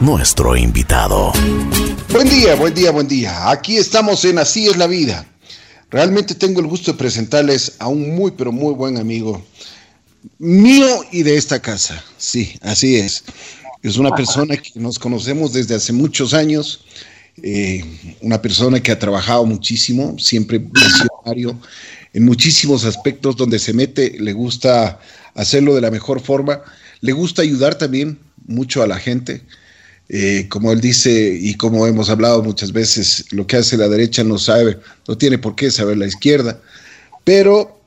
nuestro invitado. Buen día, buen día, buen día. Aquí estamos en Así es la vida. Realmente tengo el gusto de presentarles a un muy, pero muy buen amigo mío y de esta casa. Sí, así es. Es una persona que nos conocemos desde hace muchos años, eh, una persona que ha trabajado muchísimo, siempre visionario en muchísimos aspectos donde se mete, le gusta hacerlo de la mejor forma, le gusta ayudar también mucho a la gente. Eh, como él dice y como hemos hablado muchas veces, lo que hace la derecha no sabe, no tiene por qué saber la izquierda, pero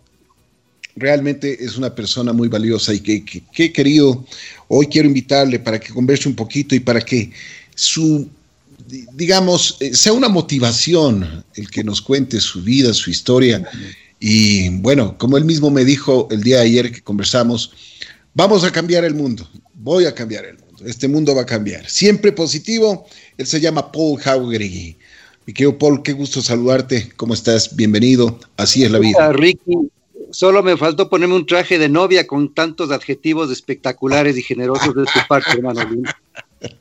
realmente es una persona muy valiosa y que, he querido, hoy quiero invitarle para que converse un poquito y para que su, digamos, eh, sea una motivación el que nos cuente su vida, su historia. Y bueno, como él mismo me dijo el día de ayer que conversamos, vamos a cambiar el mundo, voy a cambiar el mundo, este mundo va a cambiar. Siempre positivo, él se llama Paul Haugery. Mi querido Paul, qué gusto saludarte, ¿cómo estás? Bienvenido, así es la vida. Ricky, solo me faltó ponerme un traje de novia con tantos adjetivos espectaculares y generosos de tu parte, hermano.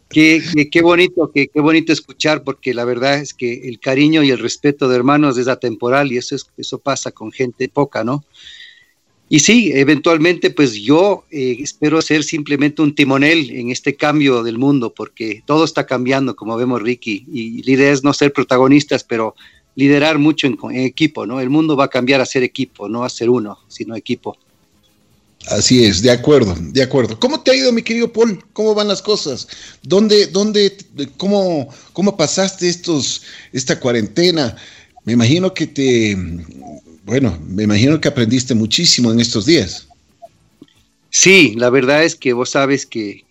Qué, qué, bonito, qué, qué, bonito escuchar, porque la verdad es que el cariño y el respeto de hermanos es atemporal y eso, es, eso pasa con gente poca, ¿no? Y sí, eventualmente, pues yo eh, espero ser simplemente un timonel en este cambio del mundo, porque todo está cambiando, como vemos, Ricky, y la idea es no ser protagonistas, pero liderar mucho en, equipo, ¿no? El mundo va a cambiar a ser equipo, no a ser uno, sino equipo. Así es, de acuerdo, de acuerdo. ¿Cómo te ha ido, mi querido Paul? ¿Cómo van las cosas? ¿Dónde, dónde, cómo, cómo pasaste estos, esta cuarentena? Me imagino que te, bueno, me imagino que aprendiste muchísimo en estos días. Sí, la verdad es que vos sabes que,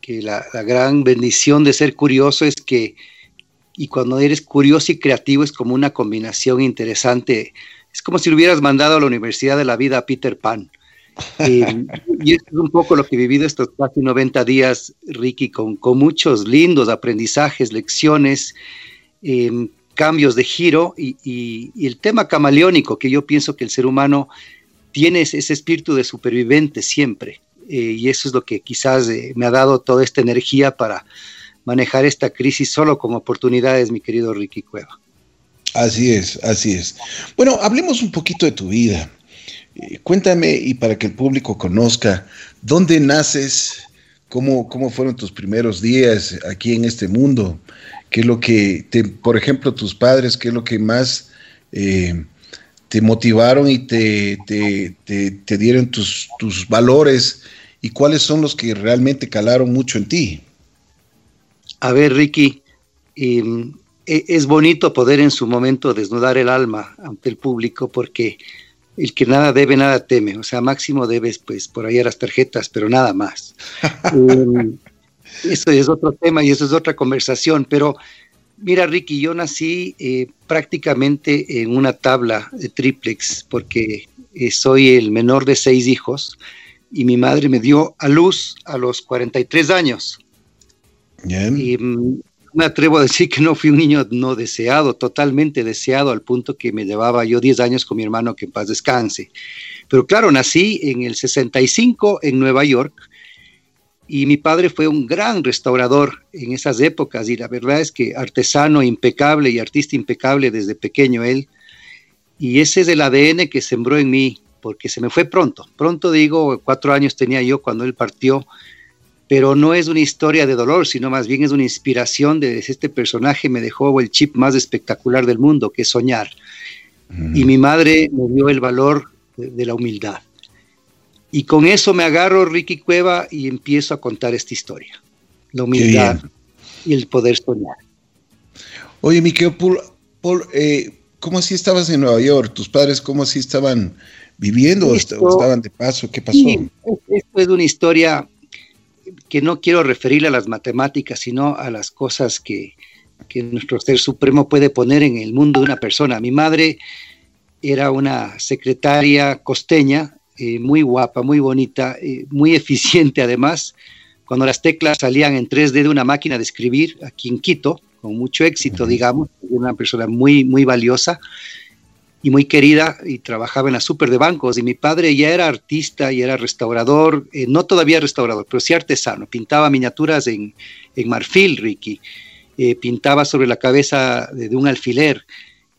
que la, la gran bendición de ser curioso es que y cuando eres curioso y creativo es como una combinación interesante. Es como si lo hubieras mandado a la Universidad de la Vida a Peter Pan. Eh, y esto es un poco lo que he vivido estos casi 90 días, Ricky, con, con muchos lindos aprendizajes, lecciones, em, cambios de giro y, el tema camaleónico, que yo pienso que el ser humano tiene ese, espíritu de superviviente siempre. Eh, y eso es lo que quizás eh, me ha dado toda esta energía para manejar esta crisis solo como oportunidades, mi querido Ricky Cueva. Así es, así es. Bueno, hablemos un poquito de tu vida. Eh, cuéntame y para que el público conozca, ¿dónde naces? ¿Cómo, ¿Cómo fueron tus primeros días aquí en este mundo? ¿Qué es lo que, te, por ejemplo, tus padres, qué es lo que más eh, te motivaron y te, te, te dieron tus, tus valores? ¿Y cuáles son los que realmente calaron mucho en ti? A ver, Ricky, em, e, es bonito poder en su momento desnudar el alma ante el público porque el que nada debe, nada teme. O sea, máximo debes, pues, por ahí a las tarjetas, pero nada más. Em, eso es otro tema y eso es otra conversación. Pero mira, Ricky, yo nací eh, prácticamente en una tabla de triplex porque eh, soy el menor de seis hijos y mi madre me dio a luz a los 43 años. Y mm, me atrevo a decir que no fui un niño no deseado, totalmente deseado, al punto que me llevaba yo 10 años con mi hermano que en paz descanse. Pero claro, nací en el 65 en Nueva York y mi padre fue un gran restaurador en esas épocas y la verdad es que artesano impecable y artista impecable desde pequeño él. Y ese es el ADN que sembró en mí, porque se me fue pronto. Pronto digo, cuatro años tenía yo cuando él partió pero no es una historia de dolor, sino más bien es una inspiración de este personaje me dejó el chip más espectacular del mundo, que es soñar. Y mi madre me dio el valor de, la humildad. Y con eso me agarro Ricky Cueva y empiezo a contar esta historia. La humildad y el poder soñar. Oye, mi Paul, Paul eh, ¿cómo así estabas en Nueva York? ¿Tus padres cómo así estaban viviendo o estaban de paso? ¿Qué pasó? esto es una historia que no quiero referirle a las matemáticas, sino a las cosas que, nuestro ser supremo puede poner en el mundo de una persona. Mi madre era una secretaria costeña, eh, muy guapa, muy bonita, eh, muy eficiente además. Cuando las teclas salían en 3D de una máquina de escribir aquí en Quito, con mucho éxito, digamos, una persona muy, muy valiosa. y muy querida y trabajaba en la super de bancos. Y mi padre ya era artista y era restaurador, eh, no todavía restaurador, pero sí artesano, pintaba miniaturas en, en marfil, Ricky, eh, pintaba sobre la cabeza de, un alfiler,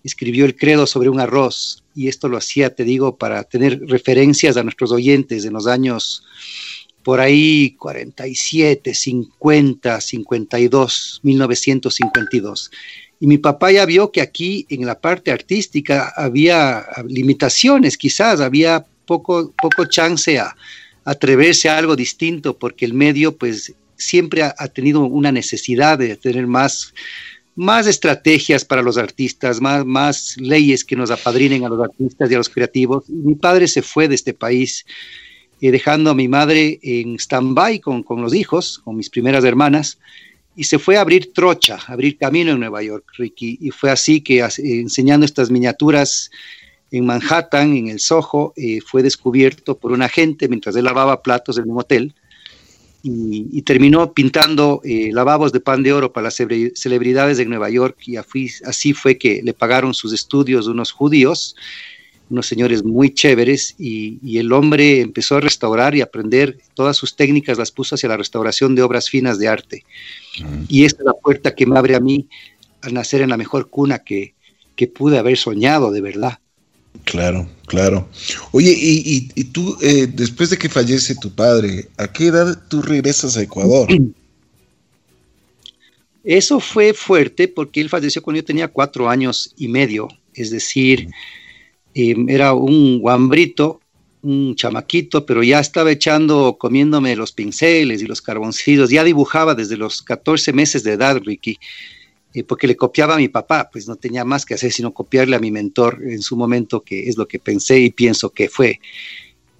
escribió el credo sobre un arroz y esto lo hacía, te digo, para tener referencias a nuestros oyentes en los años por ahí 47, 50, 52, 1952. Y mi papá ya vio que aquí en la parte artística había limitaciones, quizás había poco, poco chance a, atreverse a algo distinto, porque el medio pues siempre ha, tenido una necesidad de tener más, más estrategias para los artistas, más, más leyes que nos apadrinen a los artistas y a los creativos. mi padre se fue de este país, eh, dejando a mi madre en stand-by con, con los hijos, con mis primeras hermanas y se fue a abrir trocha, abrir camino en Nueva York, Ricky. Y fue así que enseñando estas miniaturas en Manhattan, en el Soho, eh, fue descubierto por un agente mientras él lavaba platos en un hotel y, terminó pintando eh, lavabos de pan de oro para las celebridades de Nueva York y así fue que le pagaron sus estudios unos judíos unos señores muy chéveres y, el hombre empezó a restaurar y aprender todas sus técnicas, las puso hacia la restauración de obras finas de arte. Y esta es la puerta que me abre a mí al nacer en la mejor cuna que, pude haber soñado de verdad. Claro, claro. Oye, y, tú, eh, después de que fallece tu padre, ¿a qué edad tú regresas a Ecuador? Eso fue fuerte porque él falleció cuando yo tenía cuatro años y medio, es decir, era un guambrito, un chamaquito, pero ya estaba echando, comiéndome los pinceles y los carboncitos, ya dibujaba desde los 14 meses de edad, Ricky, eh, porque le copiaba a mi papá, pues no tenía más que hacer sino copiarle a mi mentor en su momento, que es lo que pensé y pienso que fue.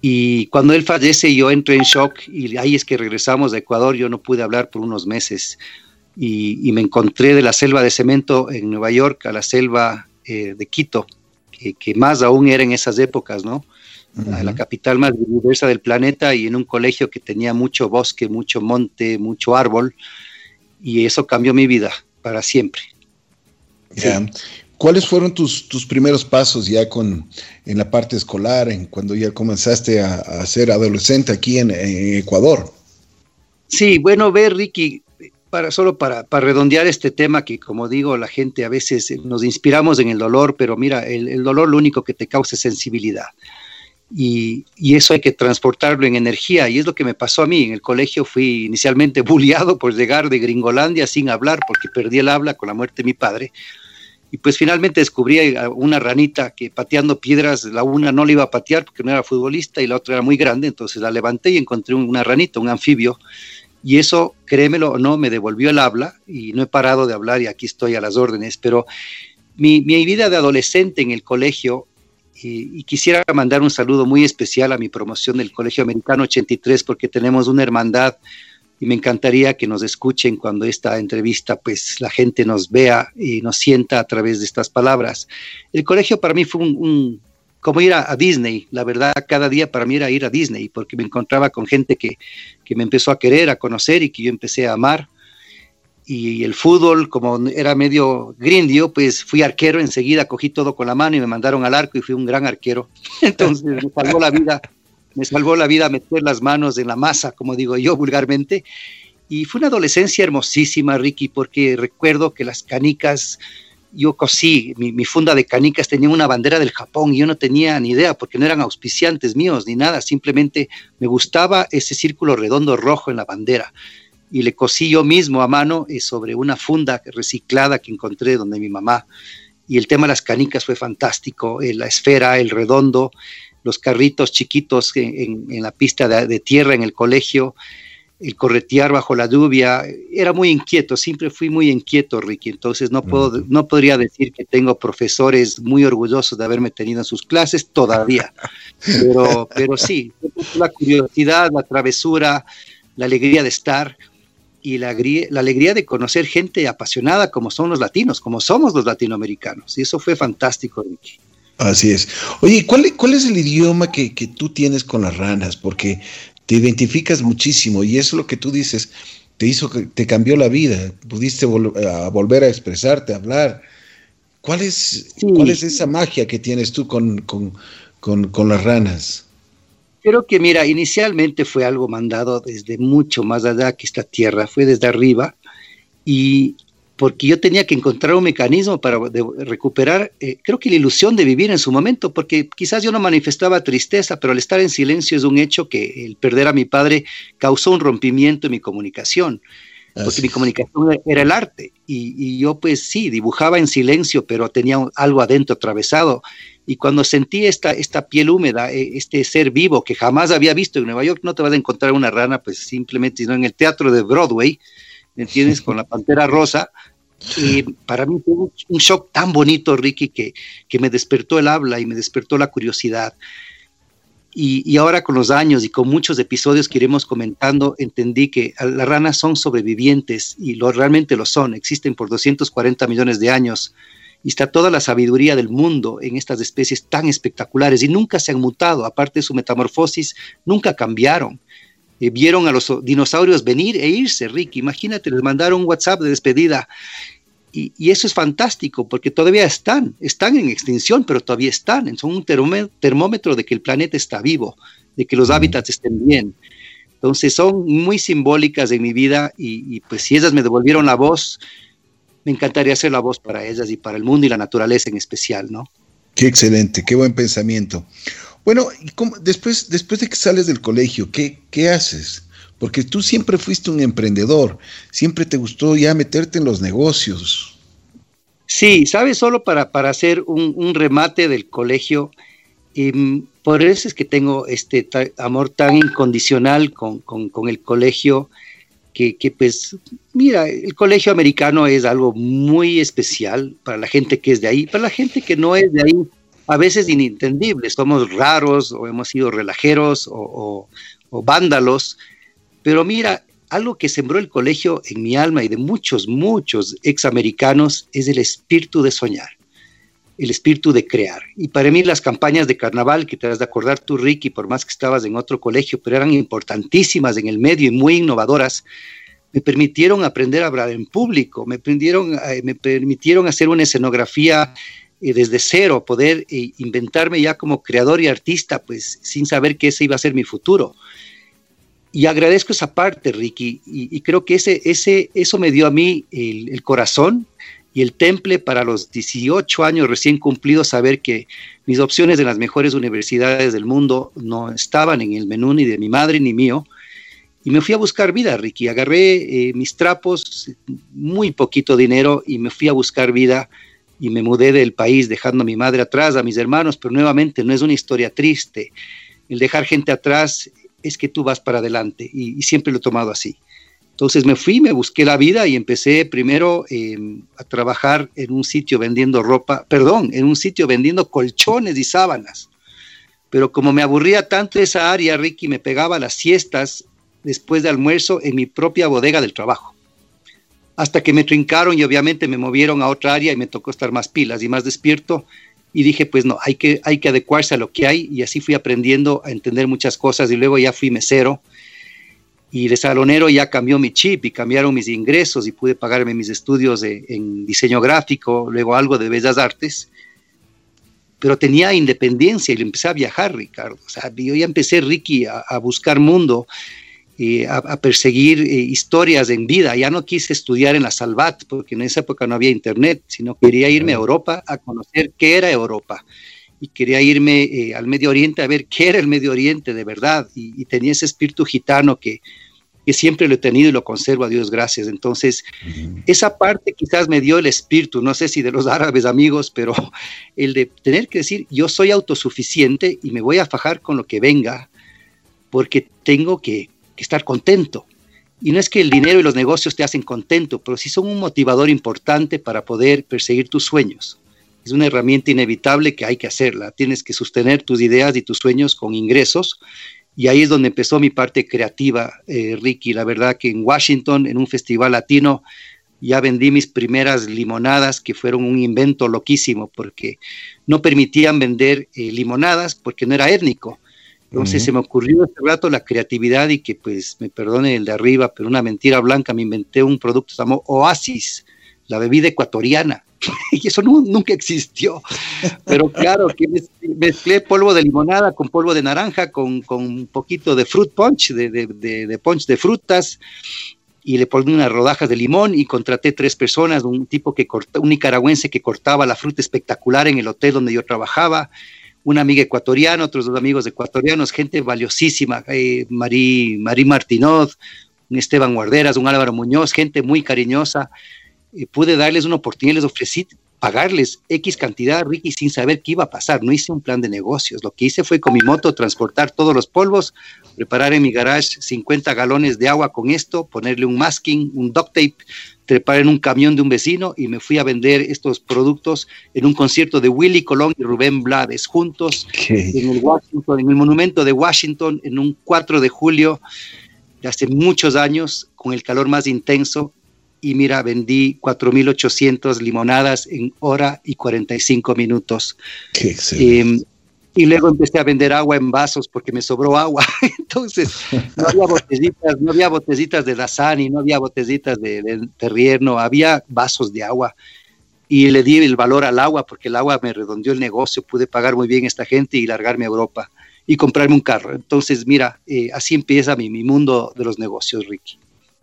Y cuando él fallece, yo entré en shock y ahí es que regresamos a Ecuador, yo no pude hablar por unos meses y, me encontré de la selva de cemento en Nueva York a la selva eh, de Quito que, más aún era en esas épocas, ¿no? La capital más diversa del planeta y en un colegio que tenía mucho bosque, mucho monte, mucho árbol, y eso cambió mi vida para siempre. ¿Cuáles fueron tus, tus, primeros pasos ya con, en la parte escolar, en cuando ya comenzaste a, ser adolescente aquí en, en, Ecuador? Sí, bueno, ver, Ricky, para, solo para, para, redondear este tema que, como digo, la gente a veces nos inspiramos en el dolor, pero mira, el, dolor lo único que te causa es sensibilidad. Y, eso hay que transportarlo en energía. Y es lo que me pasó a mí. En el colegio fui inicialmente bulliado por llegar de Gringolandia sin hablar, porque perdí el habla con la muerte de mi padre. Y pues finalmente descubrí una ranita que pateando piedras, la una no la iba a patear porque no era futbolista y la otra era muy grande, entonces la levanté y encontré una ranita, un anfibio y eso, créemelo o no, me devolvió el habla y no he parado de hablar y aquí estoy a las órdenes, pero mi, vida de adolescente en el colegio, y, quisiera mandar un saludo muy especial a mi promoción del Colegio Americano 83 porque tenemos una hermandad y me encantaría que nos escuchen cuando esta entrevista, pues la gente nos vea y nos sienta a través de estas palabras. El colegio para mí fue un, como ir a, Disney. La verdad, cada día para mí era ir a Disney, porque me encontraba con gente que, me empezó a querer, a conocer y que yo empecé a amar. Y el fútbol, como era medio grindio, pues fui arquero enseguida, cogí todo con la mano y me mandaron al arco y fui un gran arquero. Entonces me salvó la vida, me salvó la vida meter las manos en la masa, como digo yo vulgarmente. Y fue una adolescencia hermosísima, Ricky, porque recuerdo que las canicas yo cosí, mi, funda de canicas tenía una bandera del Japón y yo no tenía ni idea porque no eran auspiciantes míos ni nada, simplemente me gustaba ese círculo redondo rojo en la bandera y le cosí yo mismo a mano eh, sobre una funda reciclada que encontré donde mi mamá. Y el tema de las canicas fue fantástico, eh, la esfera, el redondo, los carritos chiquitos en, la pista de, tierra en el colegio, el corretear bajo la lluvia, era muy inquieto, siempre fui muy inquieto, Ricky, entonces no, puedo, no podría decir que tengo profesores muy orgullosos de haberme tenido en sus clases todavía, pero, pero sí, la curiosidad, la travesura, la alegría de estar y la, la alegría de conocer gente apasionada como son los latinos, como somos los latinoamericanos, y eso fue fantástico, Ricky. Así es. Oye, ¿cuál, ¿cuál es el idioma que, que, tú tienes con las ranas? Porque te identificas muchísimo y eso es lo que tú dices, te hizo, te cambió la vida, pudiste volver a expresarte, a hablar. ¿Cuál es, ¿cuál es esa magia que tienes tú con, con, con, con las ranas? Creo que, mira, inicialmente fue algo mandado desde mucho más allá que esta tierra, fue desde arriba, y porque yo tenía que encontrar un mecanismo para recuperar, eh, creo que la ilusión de vivir en su momento, porque quizás yo no manifestaba tristeza, pero al estar en silencio es un hecho que el perder a mi padre causó un rompimiento en mi comunicación, porque mi comunicación era el arte, y, y, yo pues sí, dibujaba en silencio, pero tenía algo adentro atravesado, y cuando sentí esta, esta piel húmeda, eh, este ser vivo que jamás había visto en Nueva York, no te vas a encontrar una rana, pues simplemente, sino en el teatro de Broadway, ¿me entiendes? Con la pantera rosa. Y para mí fue un shock tan bonito, Ricky, que, que me despertó el habla y me despertó la curiosidad. Y, ahora con los años y con muchos episodios que iremos comentando, entendí que las ranas son sobrevivientes y lo, realmente lo son. Existen por 240 millones de años y está toda la sabiduría del mundo en estas especies tan espectaculares y nunca se han mutado, aparte de su metamorfosis, nunca cambiaron. Eh, vieron a los dinosaurios venir e irse, Ricky, imagínate, les mandaron WhatsApp de despedida. Y, y, eso es fantástico porque todavía están, están en extinción, pero todavía están. Son un termómetro de que el planeta está vivo, de que los hábitats estén bien. Entonces son muy simbólicas en mi vida y, y pues si ellas me devolvieron la voz, me encantaría hacer la voz para ellas y para el mundo y la naturaleza en especial, ¿no? Qué excelente, qué buen pensamiento. Bueno, ¿y cómo, después, después de que sales del colegio, ¿qué, ¿qué haces? Porque tú siempre fuiste un emprendedor, siempre te gustó ya meterte en los negocios. Sí, sabes, solo para, para hacer un, un remate del colegio, y por eso es que tengo este amor tan incondicional con, con, con el colegio que, pues, mira, el colegio americano es algo muy especial para la gente que es de ahí, para la gente que no es de ahí, a veces inintendible, somos raros o hemos sido relajeros o, o vándalos, pero mira, algo que sembró el colegio en mi alma y de muchos, muchos examericanos es el espíritu de soñar el espíritu de crear. Y para mí las campañas de carnaval, que te has de acordar tú, Ricky, por más que estabas en otro colegio, pero eran importantísimas en el medio y muy innovadoras, me permitieron aprender a hablar en público, me, eh, me permitieron hacer una escenografía eh, desde cero, poder eh, inventarme ya como creador y artista, pues sin saber que ese iba a ser mi futuro. Y agradezco esa parte, Ricky, y, creo que ese, ese, eso me dio a mí el, corazón y el temple para los 18 años recién cumplidos, saber que mis opciones de las mejores universidades del mundo no estaban en el menú ni de mi madre ni mío. Y me fui a buscar vida, Ricky. Agarré eh, mis trapos, muy poquito dinero, y me fui a buscar vida y me mudé del país dejando a mi madre atrás, a mis hermanos, pero nuevamente no es una historia triste. El dejar gente atrás es que tú vas para adelante y, siempre lo he tomado así. Entonces me fui, me busqué la vida y empecé primero em, a trabajar en un sitio vendiendo ropa, perdón, en un sitio vendiendo colchones y sábanas. Pero como me aburría tanto esa área, Ricky me pegaba las siestas después de almuerzo en mi propia bodega del trabajo. Hasta que me trincaron y obviamente me movieron a otra área y me tocó estar más pilas y más despierto. Y dije, pues no, hay que, hay que adecuarse a lo que hay. Y así fui aprendiendo a entender muchas cosas y luego ya fui mesero y de salonero ya cambió mi chip y cambiaron mis ingresos y pude pagarme mis estudios en diseño gráfico, luego algo de bellas artes, pero tenía independencia y empecé a viajar, Ricardo. O sea, yo ya empecé, Ricky, a, buscar mundo, y a, perseguir eh, historias en vida. Ya no quise estudiar en la Salvat, porque en esa época no había internet, sino quería irme a Europa a conocer qué era Europa. Y quería irme eh, al Medio Oriente a ver qué era el Medio Oriente de verdad. Y, y tenía ese espíritu gitano que, que siempre lo he tenido y lo conservo a Dios gracias. Entonces, esa parte quizás me dio el espíritu, no sé si de los árabes amigos, pero el de tener que decir, yo soy autosuficiente y me voy a fajar con lo que venga, porque tengo que, que estar contento. Y no es que el dinero y los negocios te hacen contento, pero sí son un motivador importante para poder perseguir tus sueños. Es una herramienta inevitable que hay que hacerla. Tienes que sostener tus ideas y tus sueños con ingresos y ahí es donde empezó mi parte creativa, eh, Ricky. La verdad que en Washington, en un festival latino, ya vendí mis primeras limonadas, que fueron un invento loquísimo, porque no permitían vender eh, limonadas porque no era étnico. Entonces se me ocurrió este rato la creatividad y que pues me perdone el de arriba, pero una mentira blanca, me inventé un producto que se llamó Oasis, la bebida ecuatoriana. y eso nunca existió. Pero claro, que mezclé polvo de limonada con polvo de naranja, con, un poquito de fruit punch, de, de, punch de frutas, y le puse unas rodajas de limón y contraté tres personas, un tipo que corta, un nicaragüense que cortaba la fruta espectacular en el hotel donde yo trabajaba, una amiga ecuatoriana, otros dos amigos ecuatorianos, gente valiosísima, eh, Marí, Martinoz, un Esteban Guarderas, un Álvaro Muñoz, gente muy cariñosa. Eh, pude darles una oportunidad, les ofrecí pagarles X cantidad, Ricky, sin saber qué iba a pasar. No hice un plan de negocios. Lo que hice fue con mi moto transportar todos los polvos, preparar en mi garage 50 galones de agua con esto, ponerle un masking, un duct tape, trepar en un camión de un vecino y me fui a vender estos productos en un concierto de Willy Colón y Rubén Blades juntos en el Washington, en el monumento de Washington, en un 4 de julio de hace muchos años, con el calor más intenso, y mira, vendí 4.800 limonadas en hora y 45 minutos. Qué eh, y luego empecé a vender agua en vasos porque me sobró agua. Entonces, no había botellitas, no había botellitas de Dasani, no había botellitas de, de Terrier, no, había vasos de agua. Y le di el valor al agua porque el agua me redondeó el negocio, pude pagar muy bien a esta gente y largarme a Europa y comprarme un carro. Entonces, mira, eh, así empieza mi, mi mundo de los negocios, Ricky.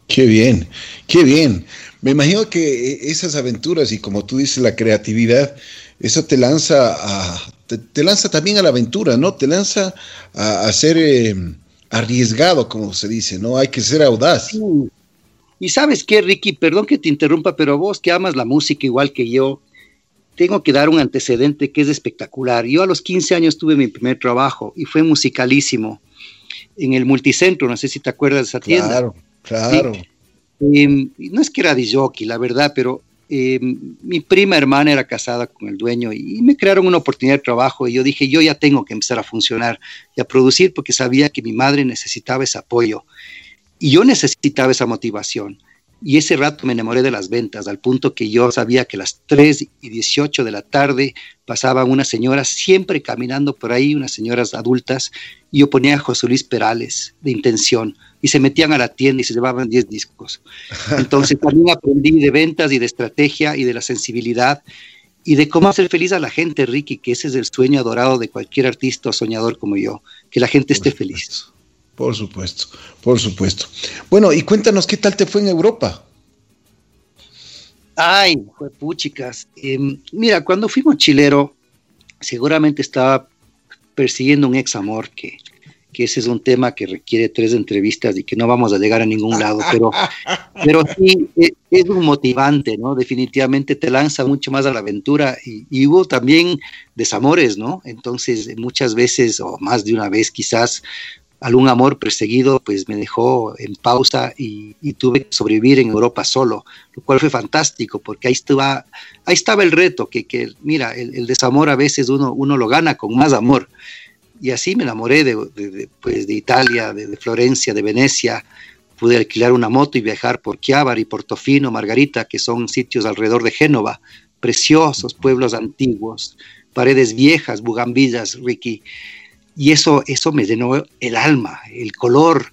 Qué bien, qué bien. Me imagino que eh, esas aventuras y como tú dices, la creatividad, eso te lanza a, te, lanza también a la aventura, ¿no? Te lanza a, ser eh, arriesgado, como se dice, ¿no? Hay que ser audaz. Y sabes qué, Ricky, perdón que te interrumpa, pero vos que amas la música igual que yo, tengo que dar un antecedente que es espectacular. Yo a los 15 años tuve mi primer trabajo y fue musicalísimo en el multicentro, no sé si te acuerdas de esa tienda. Claro. Claro. Em, no es que era de jockey, la verdad, pero em, mi prima hermana era casada con el dueño y, me crearon una oportunidad de trabajo y yo dije, yo ya tengo que empezar a funcionar y a producir porque sabía que mi madre necesitaba ese apoyo y yo necesitaba esa motivación. Y ese rato me enamoré de las ventas, al punto que yo sabía que a las 3 y 18 de la tarde pasaban unas señoras siempre caminando por ahí, unas señoras adultas, y yo ponía a José Luis Perales de intención, y se metían a la tienda y se llevaban 10 discos. Entonces también aprendí de ventas y de estrategia y de la sensibilidad y de cómo hacer feliz a la gente, Ricky, que ese es el sueño adorado de cualquier artista o soñador como yo, que la gente esté feliz. Por supuesto, por supuesto. Bueno, y cuéntanos qué tal te fue en Europa. Ay, fue puchicas. Em, mira, cuando fuimos chilero, seguramente estaba persiguiendo un ex amor que, que ese es un tema que requiere tres entrevistas y que no vamos a llegar a ningún lado, pero, pero sí e, es, un motivante, ¿no? Definitivamente te lanza mucho más a la aventura y, y, hubo también desamores, ¿no? Entonces muchas veces o más de una vez quizás algún amor perseguido pues me dejó en pausa y, tuve que sobrevivir en Europa solo, lo cual fue fantástico porque ahí estaba, ahí estaba el reto, que, que mira, el, desamor a veces uno, uno lo gana con más amor. Y así me enamoré de, pues, de Italia, de, Florencia, de Venecia, pude alquilar una moto y viajar por Chiavari, Portofino, Margarita, que son sitios alrededor de Génova, preciosos pueblos antiguos, paredes viejas, bugambillas, Ricky. Y eso, eso me llenó el alma, el color,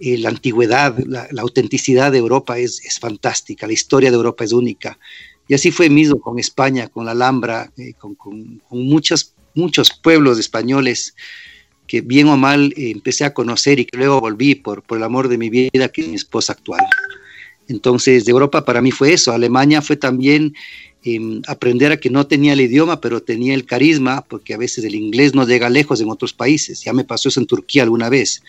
eh, la antigüedad, la, autenticidad de Europa es, es, fantástica, la historia de Europa es única. Y así fue mismo con España, con la Alhambra, eh, con, con, muchos, muchos pueblos españoles que bien o mal eh, empecé a conocer y que luego volví por, por el amor de mi vida, que es mi esposa actual. Entonces, de Europa para mí fue eso. Alemania fue también aprender a que no tenía el idioma, pero tenía el carisma, porque a veces el inglés no llega lejos en otros países. Ya me pasó eso en Turquía alguna vez.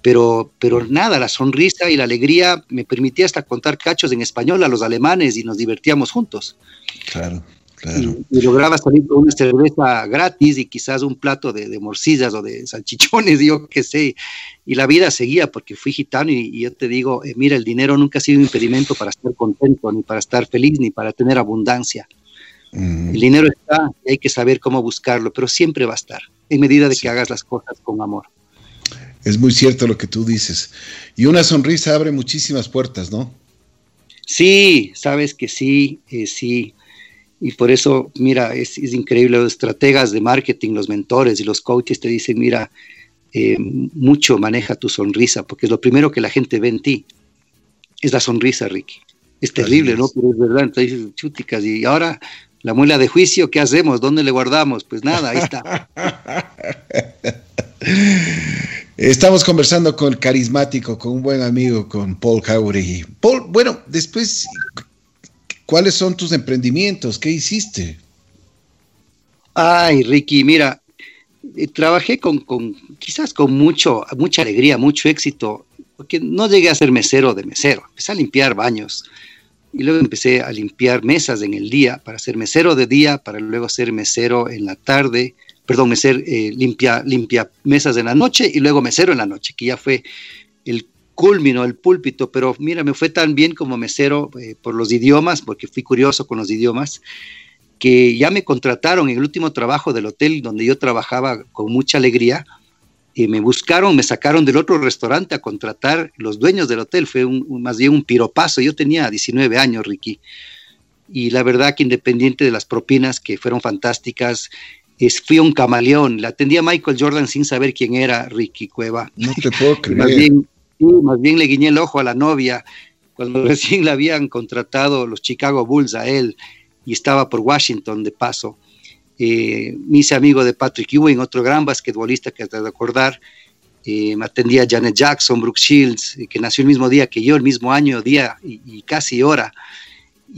Pero, pero nada, la sonrisa y la alegría me permitía hasta contar cachos en español a los alemanes y nos divertíamos juntos. Claro. Y, lograba salir con una cerveza gratis y quizás un plato de, morcillas o de salchichones, yo qué sé. Y la vida seguía porque fui gitano y, yo te digo, eh, mira, el dinero nunca ha sido un impedimento para estar contento, ni para estar feliz, ni para tener abundancia. Mm. El dinero está y hay que saber cómo buscarlo, pero siempre va a estar, en medida de que hagas las cosas con amor. Es muy cierto lo que tú dices. Y una sonrisa abre muchísimas puertas, ¿no? Sí, sabes que sí, eh, sí. Y por eso, mira, es, increíble, los estrategas de marketing, los mentores y los coaches te dicen, mira, eh, mucho maneja tu sonrisa, porque es lo primero que la gente ve en ti, es la sonrisa, Ricky. Es terrible, ¿no? Pero es verdad, entonces chúticas, y ahora la muela de juicio, ¿qué hacemos? ¿Dónde le guardamos? Pues nada, ahí está. Estamos conversando con el carismático, con un buen amigo, con Paul Jauregui. Paul, bueno, después, ¿cuáles son tus emprendimientos? ¿Qué hiciste? Ay, Ricky, mira, eh, trabajé con, con, quizás con mucho, mucha alegría, mucho éxito, porque no llegué a ser mesero de mesero, empecé a limpiar baños y luego empecé a limpiar mesas en el día, para ser mesero de día, para luego ser mesero en la tarde, perdón, mesero, eh, limpia, limpia mesas en la noche y luego mesero en la noche, que ya fue el culmino, el púlpito, pero mira, me fue tan bien como mesero eh, por los idiomas, porque fui curioso con los idiomas, que ya me contrataron en el último trabajo del hotel donde yo trabajaba con mucha alegría. Y me buscaron, me sacaron del otro restaurante a contratar los dueños del hotel. Fue un, más bien un piropazo. Yo tenía 19 años, Ricky. Y la verdad que independiente de las propinas que fueron fantásticas, es, fui un camaleón. La atendía Michael Jordan sin saber quién era Ricky Cueva. No te puedo creer. Más bien, más bien le guiñé el ojo a la novia cuando recién la habían contratado los Chicago Bulls a él y estaba por Washington de paso. Eh, me hice amigo de Patrick Ewing, otro gran basquetbolista que has de acordar. Eh, me atendía Janet Jackson, Brooke Shields, eh, que nació el mismo día que yo, el mismo año, día y, casi hora.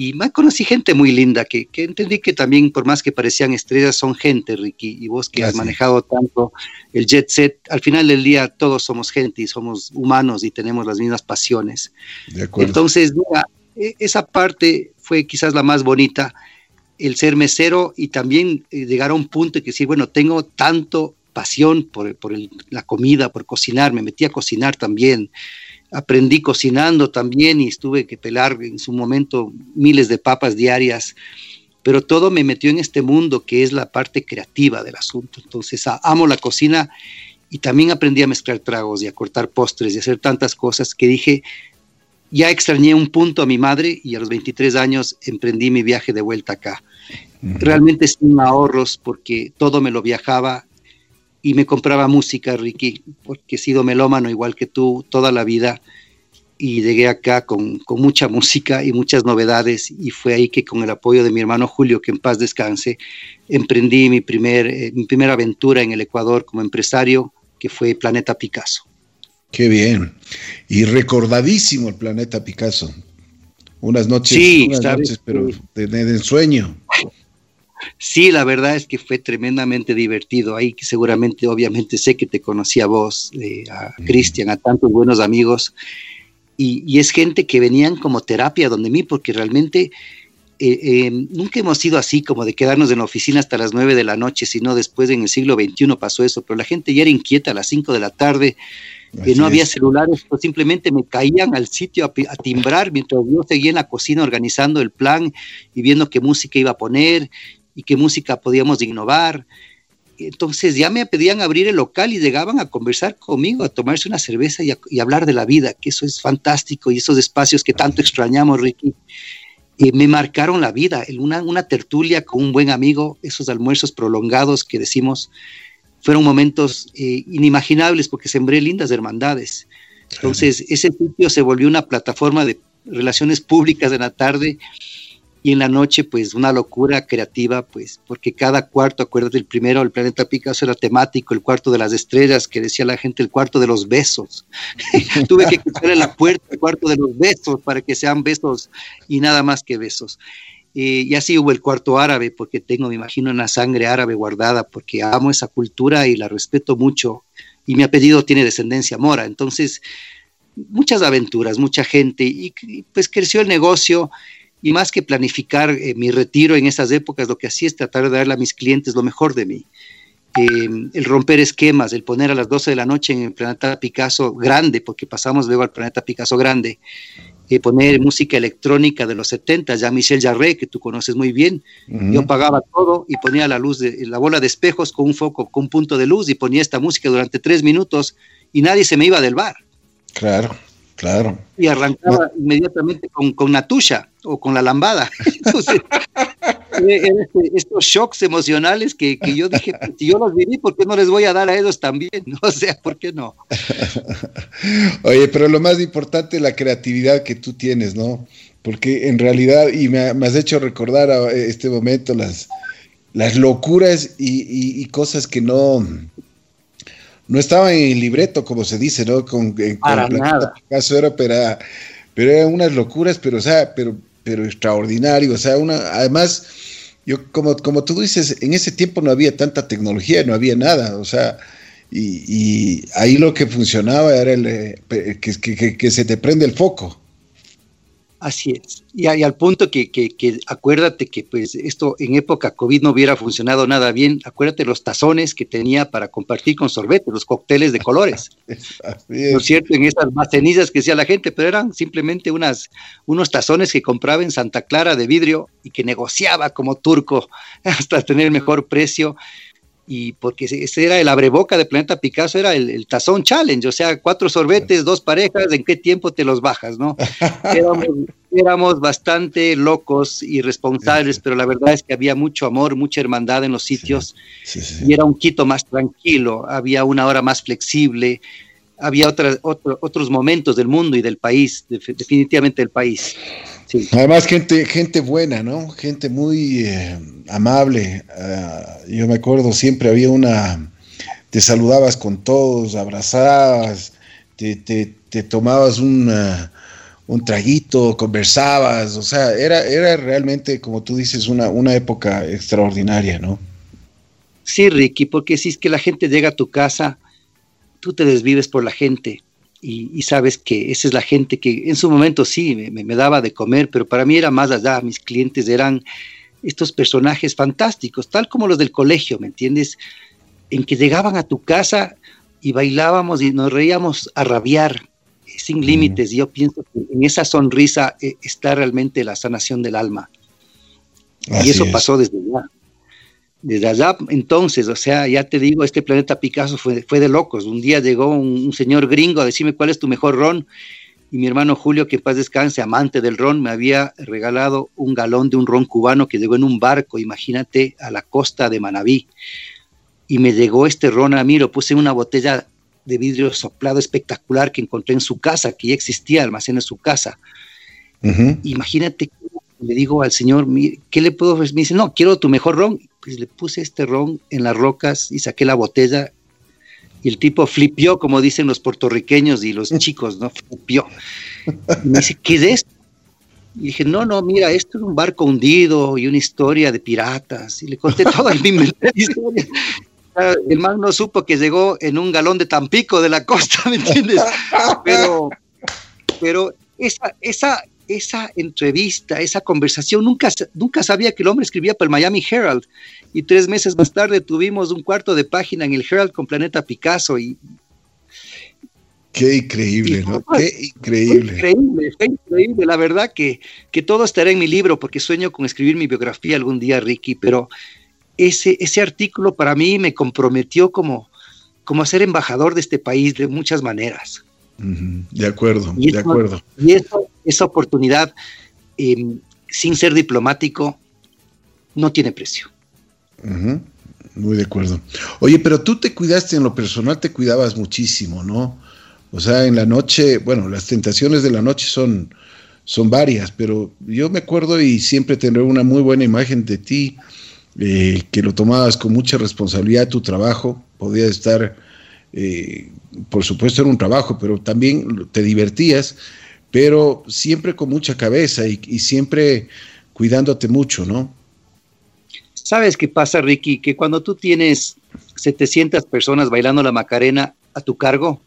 Y me conocí gente muy linda, que, que, entendí que también, por más que parecían estrellas, son gente, Ricky. Y vos que has manejado tanto el jet set, al final del día todos somos gente y somos humanos y tenemos las mismas pasiones. Entonces, mira, e, esa parte fue quizás la más bonita, el ser mesero y también eh, llegar a un punto y que decir, bueno, tengo tanto pasión por, la comida, por cocinar, me metí a cocinar también, aprendí cocinando también y estuve que pelar en su momento miles de papas diarias, pero todo me metió en este mundo que es la parte creativa del asunto. Entonces, amo la cocina y también aprendí a mezclar tragos y a cortar postres y hacer tantas cosas que dije, ya extrañé un punto a mi madre y a los 23 años emprendí mi viaje de vuelta acá. Realmente sin ahorros porque todo me lo viajaba y me compraba música, Ricky, porque he sido melómano igual que tú toda la vida y llegué acá con, mucha música y muchas novedades y fue ahí que con el apoyo de mi hermano Julio, que en paz descanse, emprendí mi, primer, eh, mi primera aventura en el Ecuador como empresario, que fue Planeta Picasso. Qué bien. Y recordadísimo el planeta Picasso. Unas noches, sí, noches pero de, ensueño. Sí, la verdad es que fue tremendamente divertido. Ahí seguramente, obviamente, sé que te conocí a vos, eh, a Cristian, a tantos buenos amigos. Y, es gente que venían como terapia donde mí, porque realmente eh, eh, nunca hemos sido así como de quedarnos en la oficina hasta las nueve de la noche, sino después en el siglo XXI pasó eso, pero la gente ya era inquieta a las cinco de la tarde, que no había celulares, pues simplemente me caían al sitio a, timbrar mientras yo seguía en la cocina organizando el plan y viendo qué música iba a poner y qué música podíamos innovar. Entonces ya me pedían abrir el local y llegaban a conversar conmigo, a tomarse una cerveza y, y hablar de la vida, que eso es fantástico y esos espacios que tanto extrañamos, Ricky. Eh, me marcaron la vida, una, una tertulia con un buen amigo, esos almuerzos prolongados que decimos, fueron momentos eh, inimaginables porque sembré lindas hermandades. Entonces, ese sitio se volvió una plataforma de relaciones públicas en la tarde y en la noche, pues una locura creativa, pues porque cada cuarto, acuérdate, el primero, el planeta Picasso era temático, el cuarto de las estrellas, que decía la gente, el cuarto de los besos. Tuve que cruzar en la puerta, el cuarto de los besos, para que sean besos y nada más que besos. Eh, y así hubo el cuarto árabe, porque tengo, me imagino, una sangre árabe guardada, porque amo esa cultura y la respeto mucho. Y mi apellido tiene descendencia mora. Entonces, muchas aventuras, mucha gente. Y, pues creció el negocio. Y más que planificar eh, mi retiro en esas épocas, lo que hacía es tratar de darle a mis clientes lo mejor de mí. Eh, el romper esquemas, el poner a las 12 de la noche en el planeta Picasso grande, porque pasamos luego al planeta Picasso grande, eh, poner música electrónica de los 70, ya Michel Jarre, que tú conoces muy bien. Yo pagaba todo y ponía la luz, de, la bola de espejos con un foco, con un punto de luz y ponía esta música durante tres minutos y nadie se me iba del bar. Claro, claro. Y arrancaba inmediatamente con, con Natusha o con la lambada. este, estos shocks emocionales que, yo dije, pues, si yo los viví, ¿por qué no les voy a dar a ellos también? O sea, ¿por qué no? Oye, pero lo más importante es la creatividad que tú tienes, ¿no? Porque en realidad, y me, has hecho recordar a este momento las, las locuras y, cosas que no, no estaban en el libreto, como se dice, ¿no? Con, Para nada. Caso era, pero, pero eran unas locuras, pero, o sea, pero pero extraordinario. O sea, una, además, yo como, como tú dices, en ese tiempo no había tanta tecnología, no había nada. O sea, y, ahí lo que funcionaba era el, eh, que, que, se te prende el foco. Así es. Y, al punto que, acuérdate que pues esto en época COVID no hubiera funcionado nada bien. Acuérdate los tazones que tenía para compartir con sorbete, los cócteles de colores. ¿No es cierto? En esas más cenizas que decía la gente, pero eran simplemente unas, unos tazones que compraba en Santa Clara de vidrio y que negociaba como turco hasta tener mejor precio y porque ese era el abreboca de Planeta Picasso, era el, tazón challenge, o sea, cuatro sorbetes, dos parejas, ¿en qué tiempo te los bajas, no? Éramos, bastante locos y responsables, pero la verdad es que había mucho amor, mucha hermandad en los sitios, y era un Quito más tranquilo, había una hora más flexible, había otras, otros momentos del mundo y del país, definitivamente del país. Además, gente, gente buena, ¿no? Gente muy eh, amable. Ah, yo me acuerdo, siempre había una, te saludabas con todos, abrazabas, te, te, tomabas un, un traguito, conversabas, o sea, era, era realmente, como tú dices, una, una época extraordinaria, ¿no? Sí, Ricky, porque si es que la gente llega a tu casa, tú te desvives por la gente y, sabes que esa es la gente que en su momento sí me, daba de comer, pero para mí era más allá, mis clientes eran estos personajes fantásticos, tal como los del colegio, ¿me entiendes? En que llegaban a tu casa y bailábamos y nos reíamos a rabiar, sin límites. Yo pienso que en esa sonrisa eh, está realmente la sanación del alma. y eso pasó desde ya desde allá entonces, o sea, ya te digo, este planeta Picasso fue, fue de locos. Un día llegó un, señor gringo a decirme cuál es tu mejor ron y mi hermano Julio, que en paz descanse, amante del ron, me había regalado un galón de un ron cubano que llegó en un barco, imagínate, a la costa de Manabí. Y me llegó este ron a mí, lo puse en una botella de vidrio soplado espectacular que encontré en su casa, que ya existía almacén en su casa. Imagínate, le digo al señor, ¿qué le puedo ofrecer? Me dice, no, quiero tu mejor ron le puse este ron en las rocas y saqué la botella y el tipo flipió, como dicen los puertorriqueños y los chicos, ¿no? Flipió. Y me dice, ¿qué es esto? Y dije, no, no, mira, esto es un barco hundido y una historia de piratas. Y le conté toda mi historia. El man no supo que llegó en un galón de Tampico de la costa, ¿me entiendes? Pero, pero esa, esa, esa entrevista, esa conversación, nunca, nunca sabía que el hombre escribía para el Miami Herald. Y tres meses más tarde tuvimos un cuarto de página en el Herald con Planeta Picasso. Y, Qué increíble, ¿no? Qué increíble. increíble, fue increíble. La verdad que, que todo estará en mi libro porque sueño con escribir mi biografía algún día, Ricky, pero ese, ese artículo para mí me comprometió como, como a ser embajador de este país de muchas maneras. De acuerdo, de acuerdo. Y esa oportunidad, em, sin ser diplomático, no tiene precio. Muy de acuerdo. Oye, pero tú te cuidaste en lo personal, te cuidabas muchísimo, ¿no? O sea, en la noche, bueno, las tentaciones de la noche son, son varias, pero yo me acuerdo y siempre tendré una muy buena imagen de ti, eh, que lo tomabas con mucha responsabilidad tu trabajo, podías estar eh, por supuesto era un trabajo, pero también te divertías, pero siempre con mucha cabeza y, siempre cuidándote mucho, ¿no? ¿Sabes qué pasa, Ricky? Que cuando tú tienes 700 personas bailando la Macarena a tu cargo,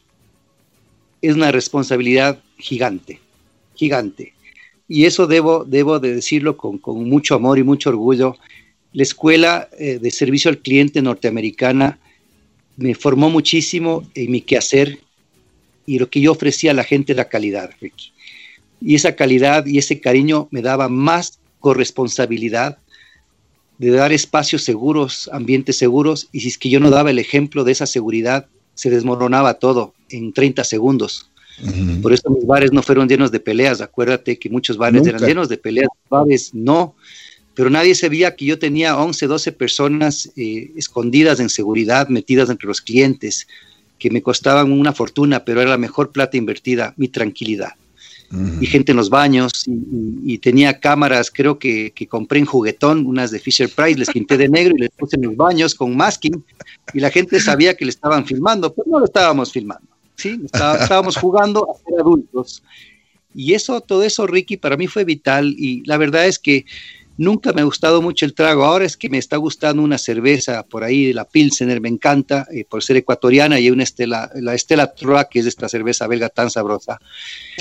es una responsabilidad gigante, gigante. Y eso debo, debo de decirlo con, mucho amor y mucho orgullo. La Escuela eh, de Servicio al Cliente norteamericana me formó muchísimo en mi quehacer y lo que yo ofrecía a la gente era calidad, Ricky. Y esa calidad y ese cariño me daba más corresponsabilidad de dar espacios seguros, ambientes seguros, y si es que yo no daba el ejemplo de esa seguridad, se desmoronaba todo en 30 segundos. Por eso mis bares no fueron llenos de peleas, acuérdate que muchos bares eran llenos de peleas, bares no, pero nadie sabía que yo tenía 11, 12 personas eh, escondidas en seguridad, metidas entre los clientes, que me costaban una fortuna, pero era la mejor plata invertida, mi tranquilidad. Y gente en los baños, y, tenía cámaras, creo que, que, compré en juguetón, unas de Fisher Price, les pinté de negro y les puse en los baños con masking, y la gente sabía que le estaban filmando, pero no lo estábamos filmando, ¿sí? estábamos jugando a ser adultos. Y eso, todo eso, Ricky, para mí fue vital, y la verdad es que Nunca me ha gustado mucho el trago. Ahora es que me está gustando una cerveza por ahí, la Pilsener, me encanta, eh, por ser ecuatoriana, y una Estela, la Estela Troa, que es esta cerveza belga tan sabrosa.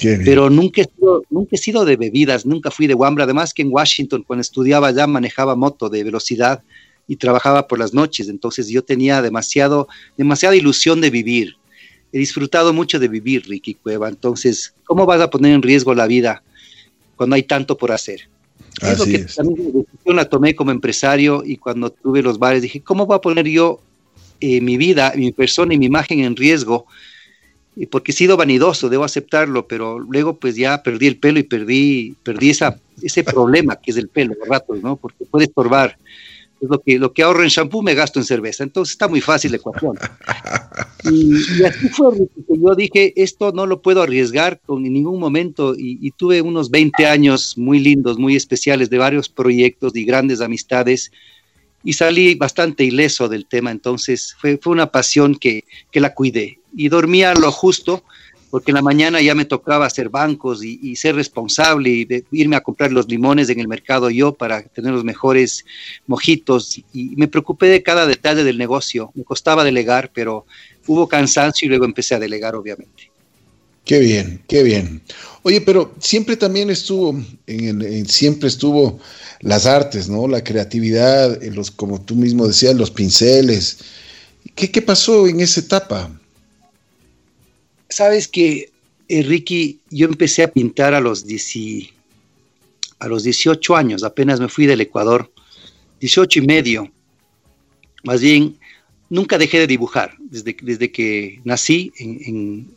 Pero nunca he, sido, nunca he sido de bebidas, nunca fui de Wambra. Además que en Washington, cuando estudiaba ya manejaba moto de velocidad y trabajaba por las noches. Entonces yo tenía demasiado, demasiada ilusión de vivir. He disfrutado mucho de vivir, Ricky Cueva. Entonces, ¿cómo vas a poner en riesgo la vida cuando hay tanto por hacer? Es lo que también la tomé como empresario y cuando tuve los bares dije, ¿cómo voy a poner yo eh, mi vida, mi persona y mi imagen en riesgo? Porque he sido vanidoso, debo aceptarlo, pero luego pues ya perdí el pelo y perdí, perdí esa, ese problema que es el pelo, ratos, ¿no? Porque puede estorbar lo que, lo que ahorro en shampoo me gasto en cerveza. Entonces está muy fácil la ecuación. Y, así fue, yo dije, esto no lo puedo arriesgar con, en ningún momento. Y, tuve unos 20 años muy lindos, muy especiales de varios proyectos y grandes amistades. Y salí bastante ileso del tema. Entonces fue, fue una pasión que, que la cuidé. Y dormía lo justo porque en la mañana ya me tocaba hacer bancos y, ser responsable y irme a comprar los limones en el mercado yo para tener los mejores mojitos y me preocupé de cada detalle del negocio. Me costaba delegar, pero hubo cansancio y luego empecé a delegar, obviamente. Qué bien, qué bien. Oye, pero siempre también estuvo, en, siempre estuvo las artes, ¿no? La creatividad, los, como tú mismo decías, los pinceles. ¿Qué, qué pasó en esa etapa? Sabes que, eh, Ricky, yo empecé a pintar a los, a los 18 años, apenas me fui del Ecuador, 18 y medio. Más bien, nunca dejé de dibujar. Desde, desde que nací en,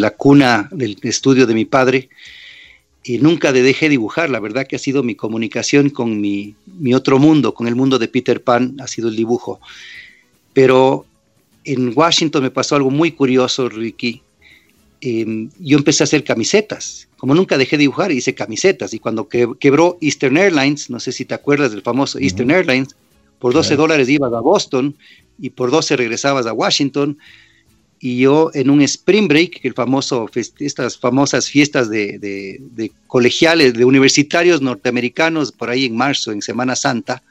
la cuna del estudio de mi padre, y nunca dejé de dibujar. La verdad que ha sido mi comunicación con mi, mi, otro mundo, con el mundo de Peter Pan, ha sido el dibujo. Pero en Washington me pasó algo muy curioso, Ricky. Em, yo empecé a hacer camisetas. Como nunca dejé de dibujar, hice camisetas. Y cuando quebró Eastern Airlines, no sé si te acuerdas del famoso Eastern Airlines, por 12 dólares ibas a Boston y por 12 regresabas a Washington. Y yo en un spring break, el famoso, estas famosas fiestas de, colegiales, de universitarios norteamericanos, por ahí en marzo, en Semana Santa,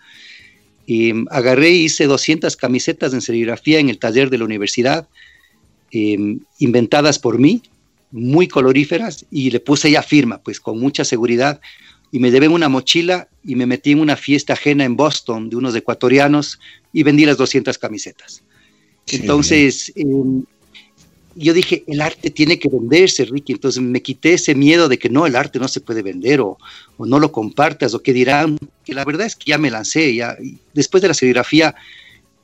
y em, agarré y hice 200 camisetas en serigrafía en el taller de la universidad Em, inventadas por mí, muy coloríferas, y le puse ya firma, pues con mucha seguridad, y me llevé una mochila y me metí en una fiesta ajena en Boston de unos ecuatorianos y vendí las 200 camisetas. Entonces, em, yo dije, el arte tiene que venderse, Ricky. Entonces me quité ese miedo de que no, el arte no se puede vender o, o no lo compartas o que dirán. Que la verdad es que ya me lancé. Ya, después de la serigrafía,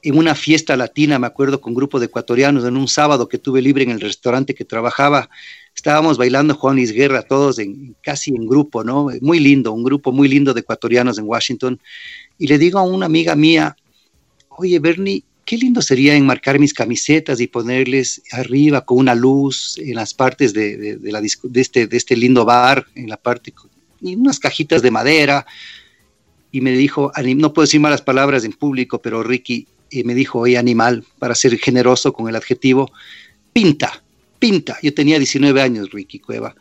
en una fiesta latina, me acuerdo, con un grupo de ecuatorianos, en un sábado que tuve libre en el restaurante que trabajaba, estábamos bailando Juan Luis Guerra, todos en, casi en grupo, ¿no? Muy lindo, un grupo muy lindo de ecuatorianos en Washington. Y le digo a una amiga mía, oye, Bernie, qué lindo sería enmarcar mis camisetas y ponerles arriba con una luz en las partes de, la, de, este, de este lindo bar, en la parte, y unas cajitas de madera. Y me dijo, no puedo decir malas palabras en público, pero Ricky, y me dijo, oye, animal, para ser generoso con el adjetivo, pinta, pinta. Yo tenía 19 años, Ricky Cueva.